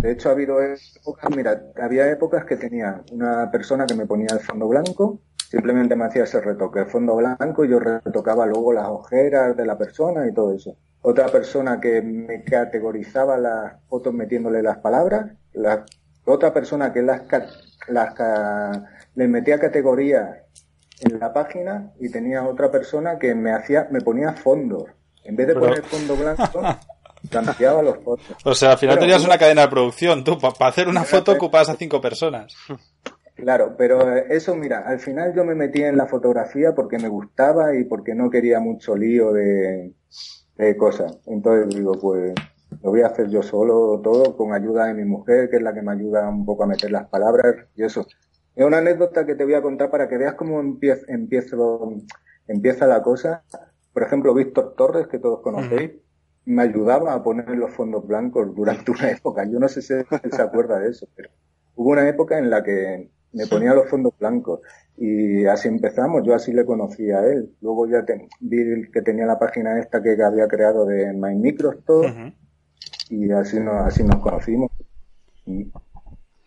De hecho, ha habido épocas, mira, había épocas que tenía una persona que me ponía el fondo blanco, Simplemente me hacía ese retoque, el fondo blanco, y yo retocaba luego las ojeras de la persona y todo eso. Otra persona que me categorizaba las fotos metiéndole las palabras, la, otra persona que las, las le metía categorías en la página y tenía otra persona que me hacía, me ponía fondos. En vez de poner fondo blanco, cambiaba los fotos. O sea, al final tenías una cadena de producción, tú, para hacer una foto ocupas a cinco personas. Claro, pero eso, mira, al final yo me metí en la fotografía porque me gustaba y porque no quería mucho lío de, cosas. Entonces digo, pues lo voy a hacer yo solo todo con ayuda de mi mujer, que es la que me ayuda un poco a meter las palabras y eso. Es una anécdota que te voy a contar para que veas cómo empieza, empieza la cosa. Por ejemplo, Víctor Torres, que todos conocéis, me ayudaba a poner los fondos blancos durante una época. Yo no sé si se acuerda de eso, pero hubo una época en la que me ponía los fondos blancos y así empezamos, yo así le conocí a él. Luego ya vi que tenía la página esta que había creado de My Microstore y así nos, así nos conocimos.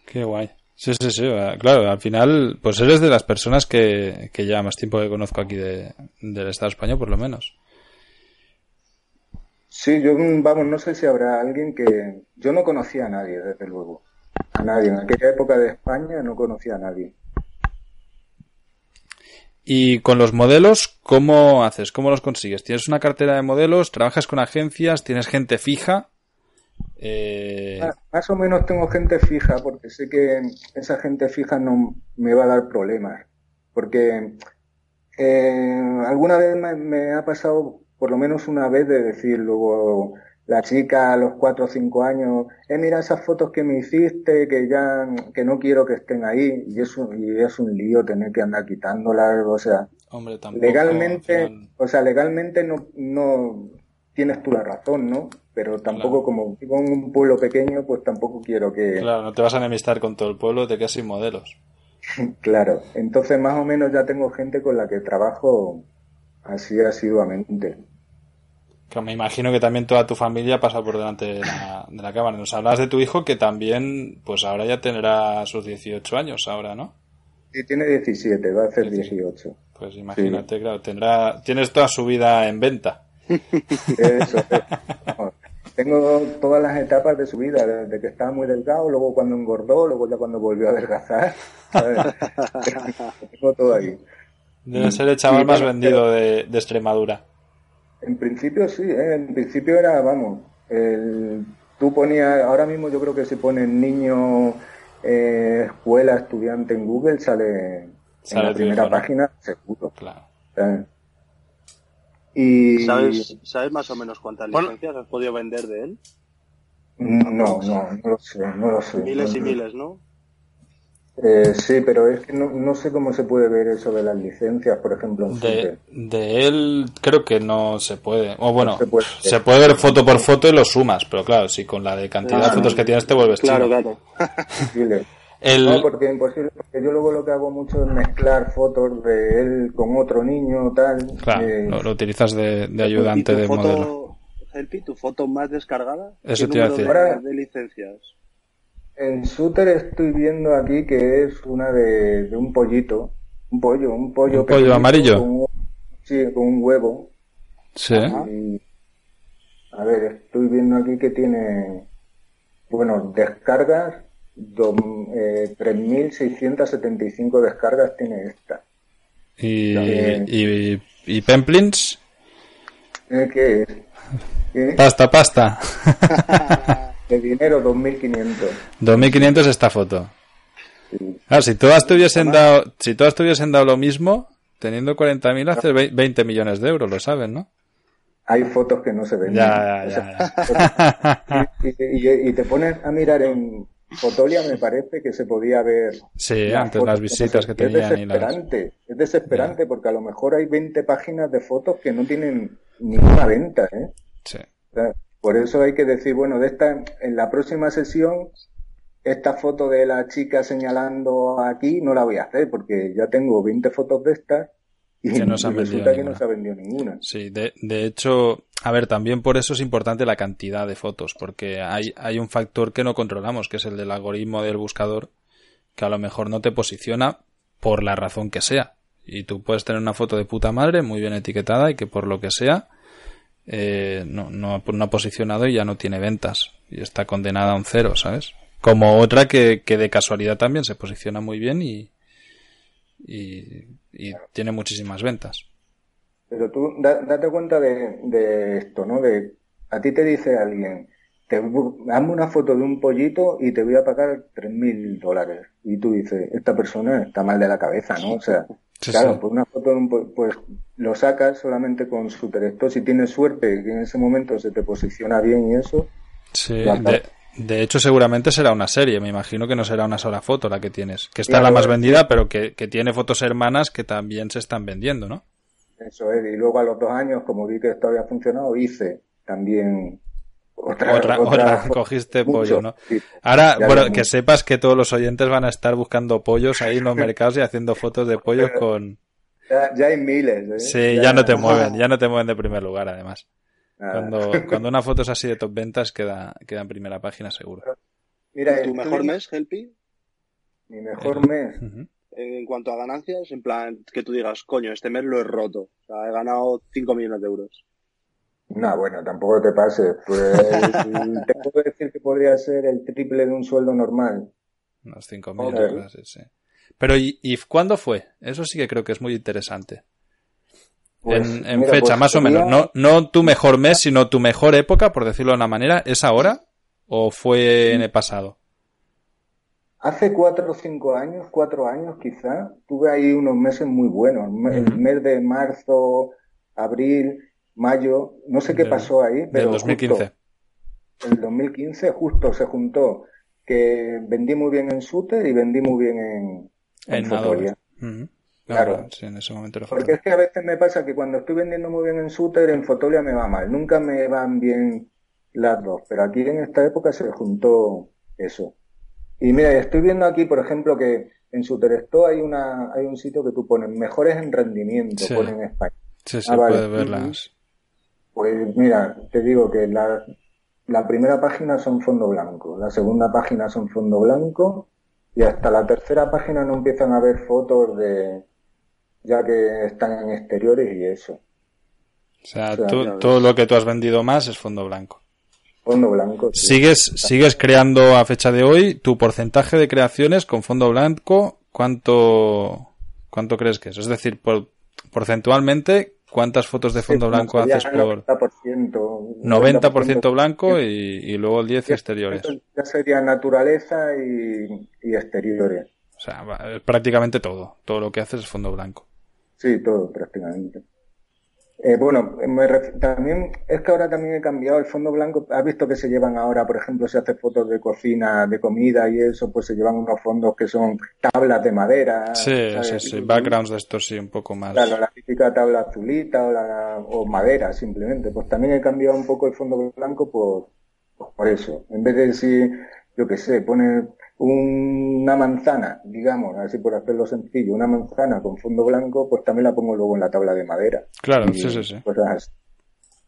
Qué guay. Sí, sí, sí, claro, al final, pues eres de las personas que, que ya más tiempo que conozco aquí de, del Estado español, por lo menos. Sí, yo, vamos, no sé si habrá alguien que... Yo no conocía a nadie, desde luego a nadie. En aquella época de España no conocía a nadie. Y con los modelos, ¿cómo haces? ¿Cómo los consigues? ¿Tienes una cartera de modelos? ¿Trabajas con agencias? ¿Tienes gente fija? Eh... Más o menos tengo gente fija porque sé que esa gente fija no me va a dar problemas. Porque eh, alguna vez me, ha pasado por lo menos una vez de decir luego la chica a los cuatro o cinco años, eh, mira esas fotos que me hiciste, que ya, que no quiero que estén ahí, y es un, y es un lío tener que andar quitándolas, o sea, Hombre, tampoco, legalmente, final- o sea, legalmente no, no tienes tú la razón, ¿no? Pero tampoco Claro. como vivo en un pueblo pequeño, pues tampoco quiero que, Claro, no te vas a enemistar con todo el pueblo, te quedas sin modelos. claro. Entonces más o menos ya tengo gente con la que trabajo así asiduamente. Que me imagino que también toda tu familia pasa por delante de la, de la cámara. Nos hablas de tu hijo que también, pues ahora ya tendrá sus 18 años ahora, ¿no? Sí, tiene 17, va a hacer 18. Pues imagínate, claro, tendrá, tienes toda su vida en venta. Eso, Tengo todas las etapas de su vida, desde que estaba muy delgado, luego cuando engordó, luego ya cuando volvió a adelgazar. Tengo todo ahí. Debe ser el chaval Sí, más vendido de, de Extremadura. En principio sí, ¿eh? en principio era, vamos, el, tú ponías, ahora mismo yo creo que si pones niño, eh, escuela, estudiante en Google, sale, Sale en la primera página, seguro. Claro. ¿sabes? Y ¿Sabes, ¿Sabes más o menos cuántas Bueno. licencias has podido vender de él? no, no, no lo sé, no lo sé. Miles y No, miles, ¿no? Eh, sí, pero es que no, no sé cómo se puede ver eso de las licencias, por ejemplo, en De, de él creo que no se puede. O bueno, No se puede. se puede ver foto por foto y lo sumas, pero claro, si con la de cantidad de fotos que tienes te vuelves Claro, chino. claro. El, No, porque es imposible, porque yo luego lo que hago mucho es mezclar fotos de él con otro niño, tal. claro, eh, lo, lo utilizas de, de ayudante ¿Y tu de foto, modelo. Helpi, tu foto más descargada? Eso ¿Qué te iba a decir. de licencias? En Shooter estoy viendo aquí que es una de, de un pollito, un pollo, un pollo. ¿Un pollo amarillo? con un- sí, con un huevo. Sí. Y, a ver, estoy viendo aquí que tiene, bueno, descargas, do- eh, 3.675 descargas tiene esta. Y, También. y, y Pemplins, Eh, ¿Qué es? ¿Qué? pasta, pasta. De dinero, 2.500. 2500 esta foto. Claro, si todas te hubiesen dado, si todas te hubiesen dado lo mismo, teniendo 40.000 haces vei- 20 millones de euros, lo saben, ¿no? Hay fotos que no se ven. Ya, ya, ya. Y, y- y te pones a mirar en Fotolia, me parece que se podía ver. Sí, antes las visitas que Es tenían y las... desesperante, es desesperante porque a lo mejor hay 20 páginas de fotos que no tienen ninguna venta, ¿eh? Sí. O sea, por eso hay que decir, bueno, de esta, en la próxima sesión, esta foto de la chica señalando aquí no la voy a hacer porque ya tengo 20 fotos de estas y, Que no se han resulta que ninguna. no se ha vendido ninguna. Sí, de, de hecho, a ver, también por eso es importante la cantidad de fotos, porque hay, hay un factor que no controlamos, que es el del algoritmo del buscador, que a lo mejor no te posiciona por la razón que sea. Y tú puedes tener una foto de puta madre, muy bien etiquetada, y que por lo que sea, eh, no, no, ha posicionado y ya no tiene ventas. Y está condenada a un cero, ¿sabes? Como otra que, que de casualidad también se posiciona muy bien y, y, y tiene muchísimas ventas. Pero tú da- date cuenta de, de esto, ¿no? De a ti te dice alguien, te, hazme una foto de un pollito y te voy a pagar tres mil dólares. Y tú dices, esta persona está mal de la cabeza, ¿no? O sea, Sí, claro, sí. pues una foto de un po- pues lo sacas solamente con Super Esto. Si tienes suerte que en ese momento se te posiciona bien y eso, Sí, de, hecho seguramente será una serie, me imagino que no será una sola foto la que tienes, que está Claro, la más vendida, pero que, que tiene fotos hermanas que también se están vendiendo, ¿no? eso es. Y luego a los dos años, como vi que esto había funcionado, hice también otra, Otra, otra, cogiste mucho, pollo, ¿no? sí. Ahora, bueno, que sepas que todos los oyentes van a estar buscando pollos ahí en los mercados y haciendo fotos de pollos con... Ya, ya hay miles, ¿eh? Sí, ya no te mueven, ya no te mueven de primer lugar, además. Nada. Cuando, cuando una foto es así de top ventas, queda, queda en primera página seguro. Mira, ¿Tu mejor mes, Helpi? Mi mejor mes. En cuanto a ganancias, en plan, que tú digas, coño, este mes lo he roto. O sea, he ganado 5 millones de euros. No, bueno, tampoco te pases. Pues, te puedo decir que podría ser el triple de un sueldo normal. Unos 5.000 Joder. euros, sí, sí. Pero, ¿y, ¿y cuándo fue? Eso sí que creo que es muy interesante. Pues, en en mira, fecha, pues más o menos. No, no tu mejor mes, sino tu mejor época, por decirlo de una manera. ¿Es ahora? ¿O fue en el pasado? Hace cuatro o cinco años, cuatro años quizá, tuve ahí unos meses muy buenos. El mes de marzo, abril, mayo, no sé qué pasó ahí, pero Del 2015. en el 2015 justo se juntó que vendí muy bien en Shooter y vendí muy bien en, en, En Fotolia. Claro. Claro, Sí, en ese momento era Porque es que a veces me pasa que cuando estoy vendiendo muy bien en Shooter, en Fotolia me va mal. Nunca me van bien las dos. Pero aquí en esta época se juntó eso. Y mira, estoy viendo aquí, por ejemplo, que en Shooter Store hay una, hay un sitio que tú pones mejores en rendimiento, Sí. ponen en España. Sí, sí, Ah, vale. puedes verlas. Pues mira, te digo que la, la primera página son fondo blanco, la segunda página son fondo blanco y hasta la tercera página no empiezan a ver fotos de ya que están en exteriores y eso. O sea, O sea, tú- todo lo que tú has vendido más es fondo blanco. Fondo blanco. sí. ¿Sigues, sigues creando a fecha de hoy tu porcentaje de creaciones con fondo blanco? ¿Cuánto, cuánto crees que es? Es decir, por, porcentualmente, ¿cuántas fotos de fondo blanco haces por 90%, 90% blanco y, y luego el 10 exteriores? Ya sería naturaleza y, y exteriores. O sea, prácticamente todo. Todo lo que haces es fondo blanco. Sí, todo prácticamente. Eh, bueno, me ref- también es que ahora también he cambiado el fondo blanco. ¿Has visto que se llevan ahora, por ejemplo, si haces fotos de cocina, de comida y eso, pues se llevan unos fondos que son tablas de madera? Sí, ¿sabes? sí, sí. Backgrounds de estos sí, un poco más. Claro, la típica tabla azulita o, la, o madera simplemente. Pues también he cambiado un poco el fondo blanco por, por eso. En vez de decir, yo qué sé, poner una manzana, digamos, así por hacerlo sencillo, una manzana con fondo blanco, pues también la pongo luego en la tabla de madera. Claro, Y sí, sí, sí. así.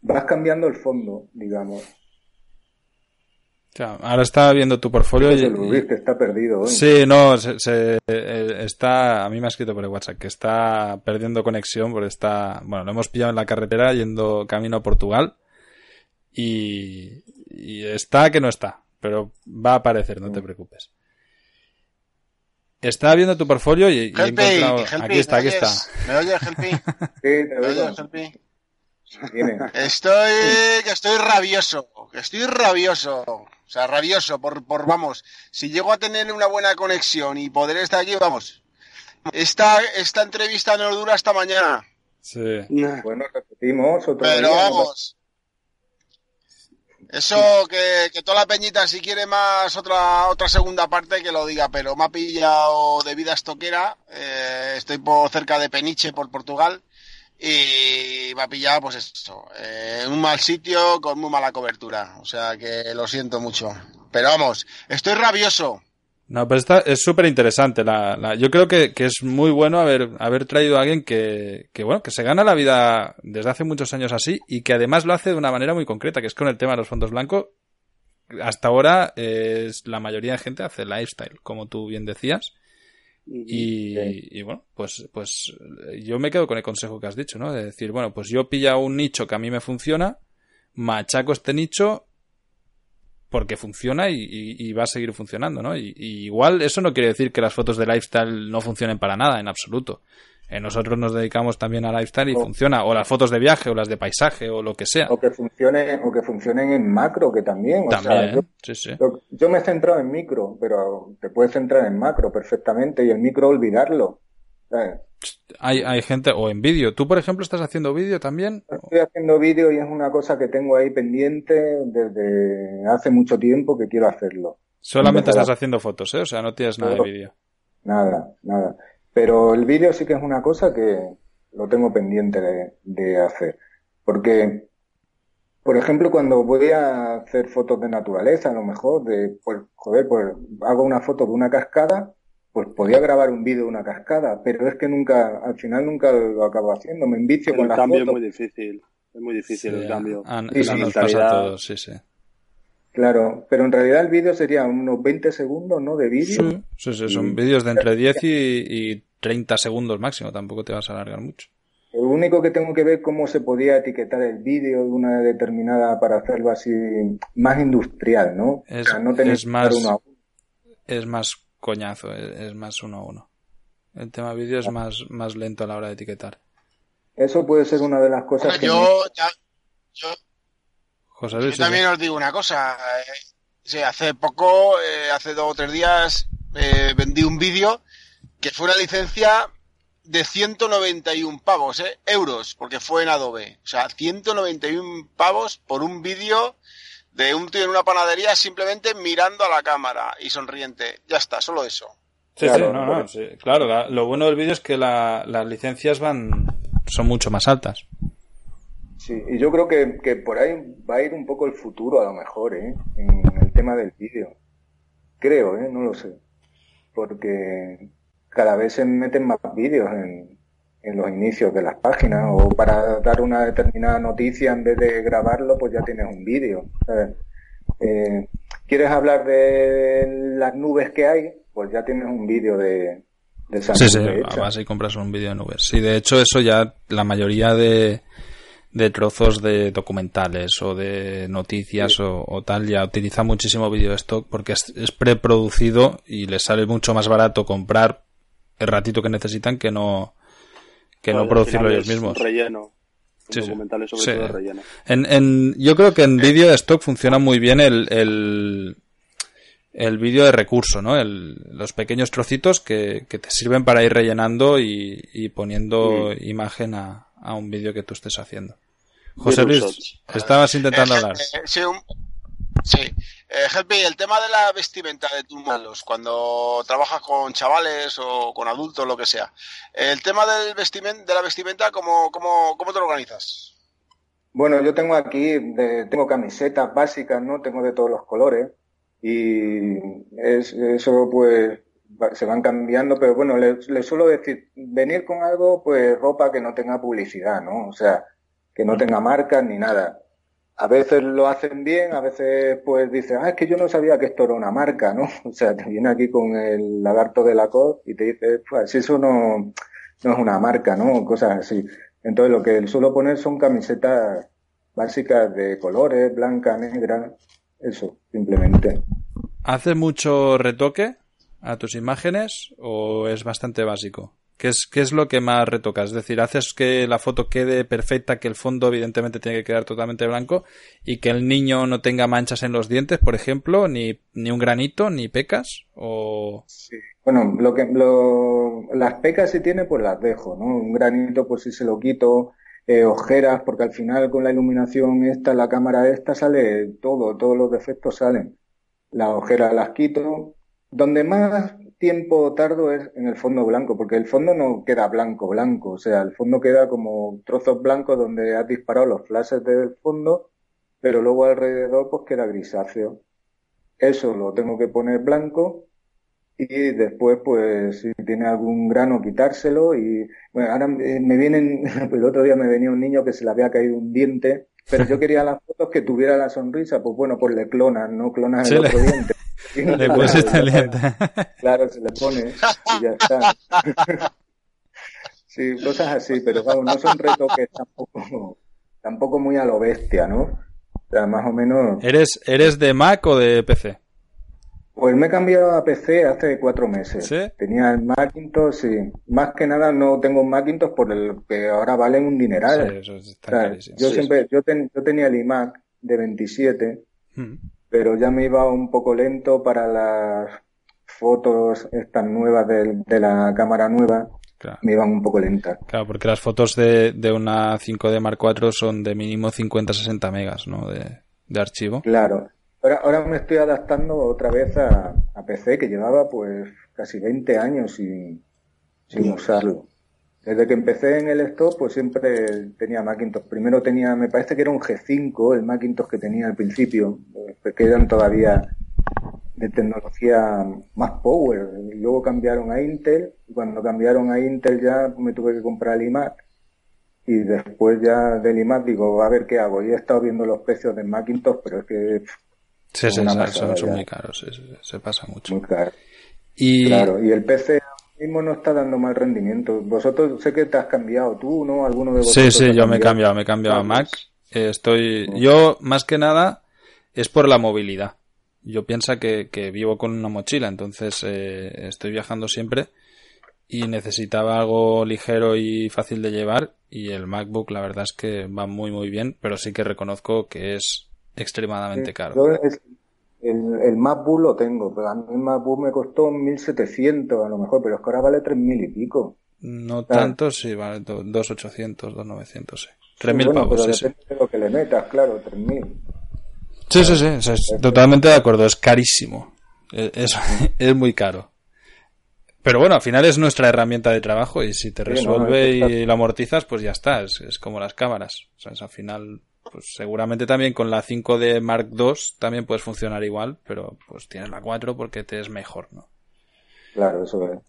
Vas cambiando el fondo, digamos. O sea, ahora estaba viendo tu portfolio José y, Luis, que está perdido hoy. Sí, no, se, se- eh, está, a mí me ha escrito por el WhatsApp que está perdiendo conexión porque está, bueno, lo hemos pillado en la carretera yendo camino a Portugal y, y está que no está, pero va a aparecer, no te Mm. preocupes. Estaba viendo tu portfolio y, y he encontrado, aquí está, ¿me aquí está. ¿Me oyes, Helpi? Sí, te ¿Me oigo. oyes, Helpi? Viene. Estoy, que estoy rabioso, que estoy rabioso, o sea, rabioso por, por, vamos, si llego a tener una buena conexión y poder estar aquí, vamos. Esta, esta entrevista nos dura hasta mañana, Sí. Bueno, repetimos otro pero día, ¿no? vamos. Eso que, que toda la peñita si quiere más otra otra segunda parte que lo diga, pero me ha pillado de vida estoquera, eh, estoy por cerca de Peniche, por Portugal, y me ha pillado pues esto, eh, en un mal sitio con muy mala cobertura, o sea que lo siento mucho. Pero vamos, estoy rabioso. No, pero esta es súper interesante. La, la- yo creo que, que es muy bueno haber, haber traído a alguien que, que, bueno, que se gana la vida desde hace muchos años así y que además lo hace de una manera muy concreta, que es con el tema de los fondos blancos. Hasta ahora eh, es, la mayoría de gente hace lifestyle, como tú bien decías. Y, Sí. y bueno, pues, pues yo me quedo con el consejo que has dicho, ¿no? De decir, bueno, pues yo pilla un nicho que a mí me funciona, machaco este nicho porque funciona y, y- y va a seguir funcionando, ¿no? Y, y igual eso no quiere decir que las fotos de lifestyle no funcionen para nada, en absoluto. Eh, nosotros nos dedicamos también a lifestyle y funciona, o las fotos de viaje, o las de paisaje, o lo que sea. O que funcione, o que funcionen en macro, que también. O También, sea, yo, sí, sí. yo, yo me he centrado en micro, pero te puedes centrar en macro perfectamente y el micro olvidarlo. Hay, hay gente, o en vídeo. ¿Tú, por ejemplo, estás haciendo vídeo también? Estoy haciendo vídeo y es una cosa que tengo ahí pendiente desde hace mucho tiempo que quiero hacerlo. Solamente Empezar a- estás haciendo fotos, ¿eh? O sea, no tienes nada de vídeo. Nada, nada. Pero el vídeo sí que es una cosa que lo tengo pendiente de, de hacer. Porque, por ejemplo, cuando voy a hacer fotos de naturaleza, a lo mejor, de, pues, joder, pues hago una foto de una cascada, pues podía grabar un vídeo de una cascada, pero es que nunca, al final nunca lo acabo haciendo. Me envicio Pero con el las cambio es muy difícil. Es muy difícil Sí, el cambio. Sí, eso la nos pasa a mentalidad. todos, sí, sí. Claro, pero en realidad el vídeo sería unos 20 segundos, ¿no? De vídeo. Sí, sí, sí, son Mm. vídeos de entre 10 y, y 30 segundos máximo, tampoco te vas a alargar mucho. Lo único que tengo que ver cómo se podía etiquetar el vídeo de una determinada para hacerlo así más industrial, ¿no? Es- o sea, no tener es que más- estar uno a uno. Es más coñazo, es, es más uno a uno. El tema vídeo es más, más lento a la hora de etiquetar. Eso puede ser una de las cosas que yo, ya- yo, José yo Luis, sí, también os digo una cosa. eh, sí, hace poco, eh, hace dos o tres días, eh, vendí un vídeo que fue una licencia de 191 pavos, ¿eh? Euros, porque fue en Adobe. O sea, 191 pavos por un vídeo de un tío en una panadería simplemente mirando a la cámara y sonriente. Ya está, solo eso. Sí, claro, sí, no, no, sí. claro lo bueno del vídeo es que la, las licencias van son mucho más altas. Sí, y yo creo que, que, por ahí va a ir un poco el futuro a lo mejor, ¿eh? En el tema del vídeo. Creo, ¿eh? No lo sé. Porque cada vez se meten más vídeos en, en los inicios de las páginas o para dar una determinada noticia en vez de grabarlo pues ya tienes un vídeo. Eh, ¿Quieres hablar de las nubes que hay? Pues ya tienes un vídeo de, de esa Sí, sí, además si compras un vídeo de nubes. Sí, de hecho eso ya la mayoría de, de trozos de documentales o de noticias sí. o, o, tal ya utiliza muchísimo vídeo de stock porque es, es preproducido y les sale mucho más barato comprar el ratito que necesitan que no que no producirlo ellos mismos. Relleno. Sí, documentales sobre sí. todo relleno. En, en, yo creo que en vídeo de stock funciona muy bien el, el, el vídeo de recurso, ¿no? El, los pequeños trocitos que, que, te sirven para ir rellenando y, y poniendo sí. imagen a, a, un vídeo que tú estés haciendo. José Luis, estabas intentando eh, hablar. Eh, sí, un, sí. Eh, Helpi, el tema de la vestimenta de tus malos, cuando trabajas con chavales o con adultos, lo que sea. El tema del vestimenta, de la vestimenta, ¿cómo, cómo, cómo te organizas? Bueno, yo tengo aquí, de, tengo camisetas básicas, ¿no? Tengo de todos los colores y es, eso pues se van cambiando, pero bueno, les, les suelo decir, venir con algo, pues ropa que no tenga publicidad, ¿no? O sea, que no tenga marcas ni nada a veces lo hacen bien, a veces pues dicen, ah, es que yo no sabía que esto era una marca, ¿no? O sea, te viene aquí con el lagarto de la COD y te dice, pues eso no, no es una marca, ¿no? Cosas así. Entonces lo que suelo poner son camisetas básicas de colores, blanca, negra, eso, simplemente. ¿Hace mucho retoque a tus imágenes o es bastante básico? ¿Qué es, ¿Qué es lo que más retocas? Es decir, haces que la foto quede perfecta, que el fondo evidentemente tiene que quedar totalmente blanco y que el niño no tenga manchas en los dientes, por ejemplo, ni, ni un granito, ni pecas, o... Sí. Bueno, lo que, lo, las pecas si tiene, pues las dejo, ¿no? Un granito, pues si se lo quito, eh, ojeras, porque al final con la iluminación esta, la cámara esta, sale todo, todos los defectos salen. Las ojeras las quito. Donde más tiempo tardo es en el fondo blanco, porque el fondo no queda blanco, blanco, o sea, el fondo queda como trozos blancos donde has disparado los flashes del fondo, pero luego alrededor pues queda grisáceo. Eso lo tengo que poner blanco y después pues si tiene algún grano quitárselo y bueno, ahora me vienen, el otro día me venía un niño que se le había caído un diente, pero yo quería las fotos que tuviera la sonrisa, pues bueno, pues le clonas, no clonas el otro diente. Le puse este lente. Claro, se le pone y ya está. Sí, cosas así, pero vamos, no son retoques tampoco, tampoco muy a lo bestia, ¿no? O sea, más o menos. ¿Eres, eres de Mac o de PC? Pues me he cambiado a PC hace cuatro meses. ¿Sí? Tenía el Macintosh, sí. Más que nada no tengo un Macintosh por el que ahora valen un dineral. Sí, eso está o sea, yo Sí, siempre, yo, ten, yo tenía el iMac de 27 Mm. Pero ya me iba un poco lento para las fotos estas nuevas de, de la cámara nueva, Claro. me iban un poco lentas. Claro, porque las fotos de, de una 5D Mark IV son de mínimo 50-60 megas, ¿no? De, de archivo. Claro. Ahora, ahora me estoy adaptando otra vez a, a PC, que llevaba pues casi 20 años sin, sin usarlo. Desde que empecé en el stock, pues siempre tenía Macintosh. Primero tenía, me parece que era un G5, el Macintosh que tenía al principio, eh, que eran todavía de tecnología más power. Y luego cambiaron a Intel, y cuando cambiaron a Intel ya me tuve que comprar el iMac. Y después ya del iMac digo, a ver qué hago. Y he estado viendo los precios del Macintosh, pero es que pff, Sí, sí, son, muy caros, sí, sí, se pasa mucho. muy caro. Y Claro, y el PC mismo no está dando mal rendimiento. Vosotros, sé que te has cambiado tú, ¿no? Alguno de sí, vosotros. sí, ha yo me he cambiado? me he cambiado a Mac. Eh, Estoy, yo más que nada es por la movilidad. Yo pienso que, que vivo con una mochila, entonces eh, estoy viajando siempre y necesitaba algo ligero y fácil de llevar y el MacBook la verdad es que va muy muy bien, pero sí que reconozco que es extremadamente sí. caro. Yo es- el, el MacBook lo tengo, pero a mí el MacBook me costó 1.700 a lo mejor, pero es que ahora vale 3.000 y pico. No tanto, sí, vale, 2.800, 2.900, sí. 3.000 bueno, pavos, pero sí, depende de lo que le metas, claro, 3.000. Sí, sí, sí, o sea, es totalmente de acuerdo, es carísimo. Es, es, es muy caro. Pero bueno, al final es nuestra herramienta de trabajo y si te Sí, no, resuelve y lo amortizas, pues ya está, es, es como las cámaras. O sea, es al final, pues seguramente también con la 5D Mark II también puedes funcionar igual, pero pues tienes la 4 porque te es mejor, ¿no? Claro, eso es.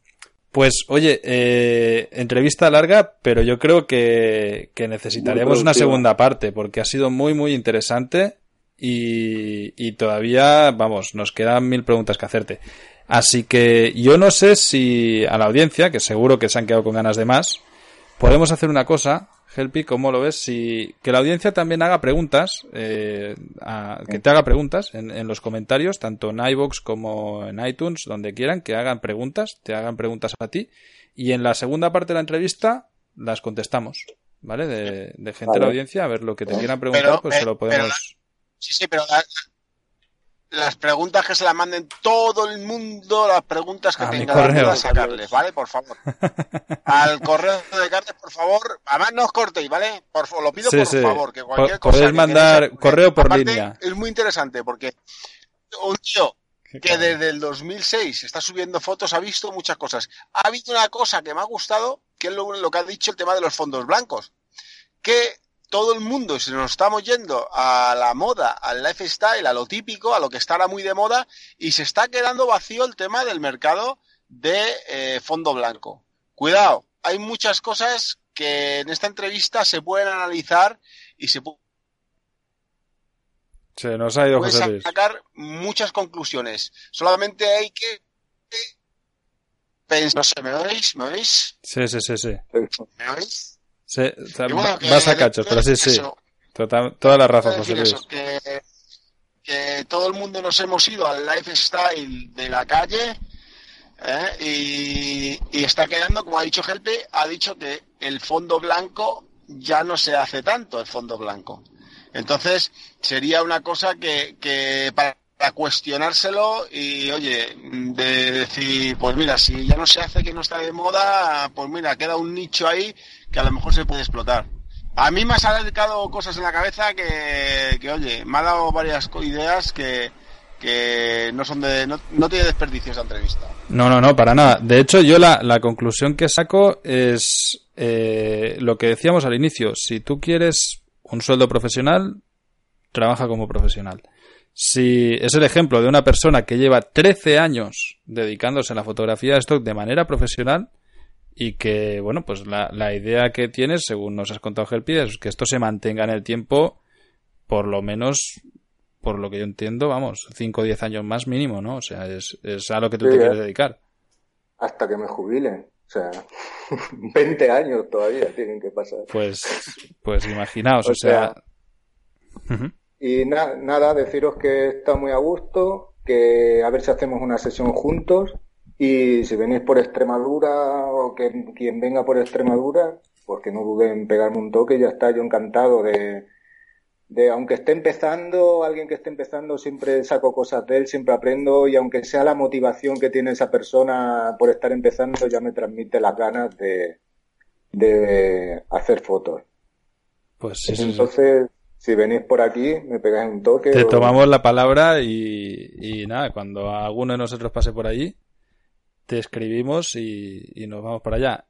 Pues oye, eh, entrevista larga, pero yo creo que, que necesitaremos una segunda parte porque ha sido muy, muy interesante y, y todavía, vamos, nos quedan mil preguntas que hacerte. Así que yo no sé si a la audiencia, que seguro que se han quedado con ganas de más, podemos hacer una cosa, Helpi, ¿cómo lo ves? Si que la audiencia también haga preguntas, eh, a- que te haga preguntas en, en los comentarios, tanto en iVoox como en iTunes, donde quieran, que hagan preguntas, te hagan preguntas a ti, y en la segunda parte de la entrevista las contestamos, ¿vale? De, de gente de la audiencia, a ver lo que te quieran preguntar, Pero, pues se eh, lo pero podemos. Sí, sí, pero la- las preguntas que se las manden todo el mundo, las preguntas que tengan dudas, sacarles, ¿vale? Por favor. Al correo de cartas, por favor. Además, no os cortéis, ¿vale? Por favor, lo pido Sí, por sí. favor. Que cualquier Po- cosa podéis mandar correo por Aparte, línea. Es muy interesante porque un tío que desde el 2006 está subiendo fotos, ha visto muchas cosas. Ha habido una cosa que me ha gustado, que es lo, lo que ha dicho el tema de los fondos blancos. Que todo el mundo, si nos estamos yendo a la moda, al lifestyle, a lo típico, a lo que está ahora muy de moda, y se está quedando vacío el tema del mercado de eh, fondo blanco. Cuidado, hay muchas cosas que en esta entrevista se pueden analizar y se pu- Se nos ha ido pueden José Luis. sacar muchas conclusiones. Solamente hay que pensar. No sé, ¿me oís? ¿Me oís? Sí, sí, sí, sí. ¿Me oís? Sí, o sea, bueno, vas a cachos, pero sí, sí. Total- toda la razón, José Luis. eso, que, que todo el mundo nos hemos ido al lifestyle de la calle ¿eh? y, y está quedando, como ha dicho Gelpe, ha dicho que el fondo blanco ya no se hace tanto, el fondo blanco. Entonces, sería una cosa que, que para para cuestionárselo y, oye, de decir, pues mira, si ya no se hace que no está de moda, pues mira, queda un nicho ahí que a lo mejor se puede explotar. A mí me ha sacado cosas en la cabeza que, que oye, me ha dado varias ideas que, que no son de, no, no tiene desperdicio esa entrevista. No, no, no, para nada. De hecho, yo la, la conclusión que saco es eh, lo que decíamos al inicio. Si tú quieres un sueldo profesional, trabaja como profesional. Si es el ejemplo de una persona que lleva 13 años dedicándose a la fotografía de stock de manera profesional y que, bueno, pues la, la idea que tienes, según nos has contado Gelpi, es que esto se mantenga en el tiempo por lo menos, por lo que yo entiendo, vamos, 5 o 10 años más mínimo, ¿no? O sea, es, es a lo que tú Sí, te ¿eh? quieres dedicar. Hasta que me jubile. O sea, 20 años todavía tienen que pasar. Pues, pues imaginaos, o, O sea... Y na- nada, deciros que está muy a gusto, que a ver si hacemos una sesión juntos y si venís por Extremadura o que quien venga por Extremadura, pues que no duden en pegarme un toque, ya está yo encantado de, de aunque esté empezando, alguien que esté empezando, siempre saco cosas de él, siempre aprendo y aunque sea la motivación que tiene esa persona por estar empezando, ya me transmite las ganas de, de hacer fotos. Pues sí. Entonces, si venís por aquí, me pegáis un toque. Te o- tomamos la palabra y, y nada, cuando alguno de nosotros pase por allí, te escribimos y, y nos vamos para allá.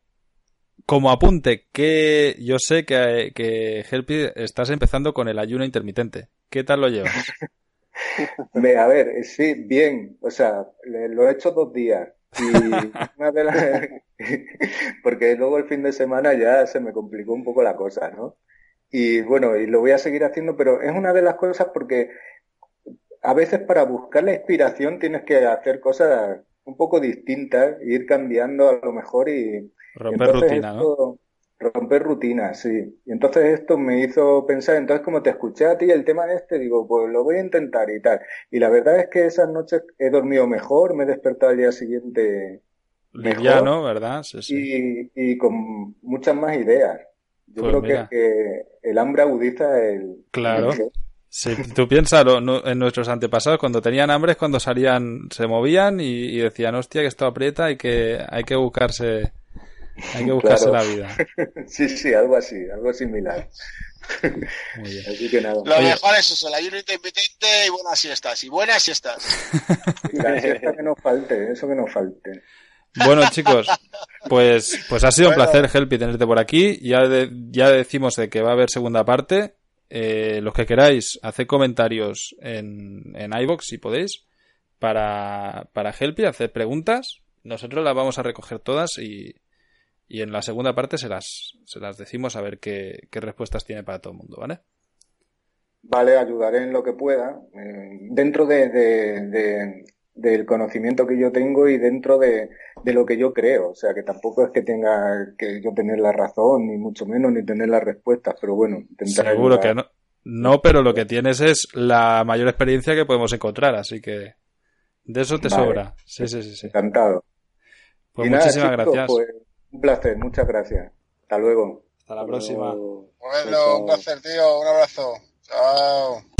Como apunte, que yo sé que, que Helpi estás empezando con el ayuno intermitente. ¿Qué tal lo llevas? Me- a ver, sí, bien. O sea, lo he hecho dos días. Y una de las... Porque luego el fin de semana ya se me complicó un poco la cosa, ¿no? Y bueno, y lo voy a seguir haciendo, pero es una de las cosas porque a veces para buscar la inspiración tienes que hacer cosas un poco distintas, ir cambiando a lo mejor y Romper rutina, ¿no? esto- Romper rutina, sí. Y entonces esto me hizo pensar, entonces como te escuché a ti el tema de este, digo, pues lo voy a intentar y tal. Y la verdad es que esas noches he dormido mejor, me he despertado al día siguiente Liviano, ¿verdad? Sí, sí. y, y con muchas más ideas. Yo Pues creo mira. que, que el hambre agudiza el... Claro. Sí, tú piensas en nuestros antepasados cuando tenían hambre es cuando salían, se movían y, y decían, hostia, que esto aprieta y que hay que buscarse Hay que buscarse la vida. sí, sí, algo así, algo similar. Muy bien. Así que nada. Lo mejor es eso, el ayuno intermitente y buenas siestas. Y buenas siestas. La siesta que nos falte, eso que nos falte. Bueno, chicos, pues, pues ha sido un placer, Helpi, tenerte por aquí. Ya, ya decimos de que va a haber segunda parte. Eh, los que queráis, haced comentarios en, en iVoox si podéis para, para Helpi, hacer preguntas. Nosotros las vamos a recoger todas y, y en la segunda parte se las, se las decimos a ver qué, qué respuestas tiene para todo el mundo, ¿vale? Vale, ayudaré en lo que pueda, eh, dentro de, de, del conocimiento que yo tengo y dentro de, lo que yo creo. O sea, que tampoco es que tenga que yo tener la razón, ni mucho menos, ni tener las respuestas, pero bueno, Seguro que no. No, pero lo que tienes es la mayor experiencia que podemos encontrar, así que de eso te sobra. Sí, sí, sí, sí. Encantado. Pues muchísimas gracias. Pues, un placer, muchas gracias. Hasta luego. Hasta la próxima. Bueno, un placer, tío. Un abrazo. Chao.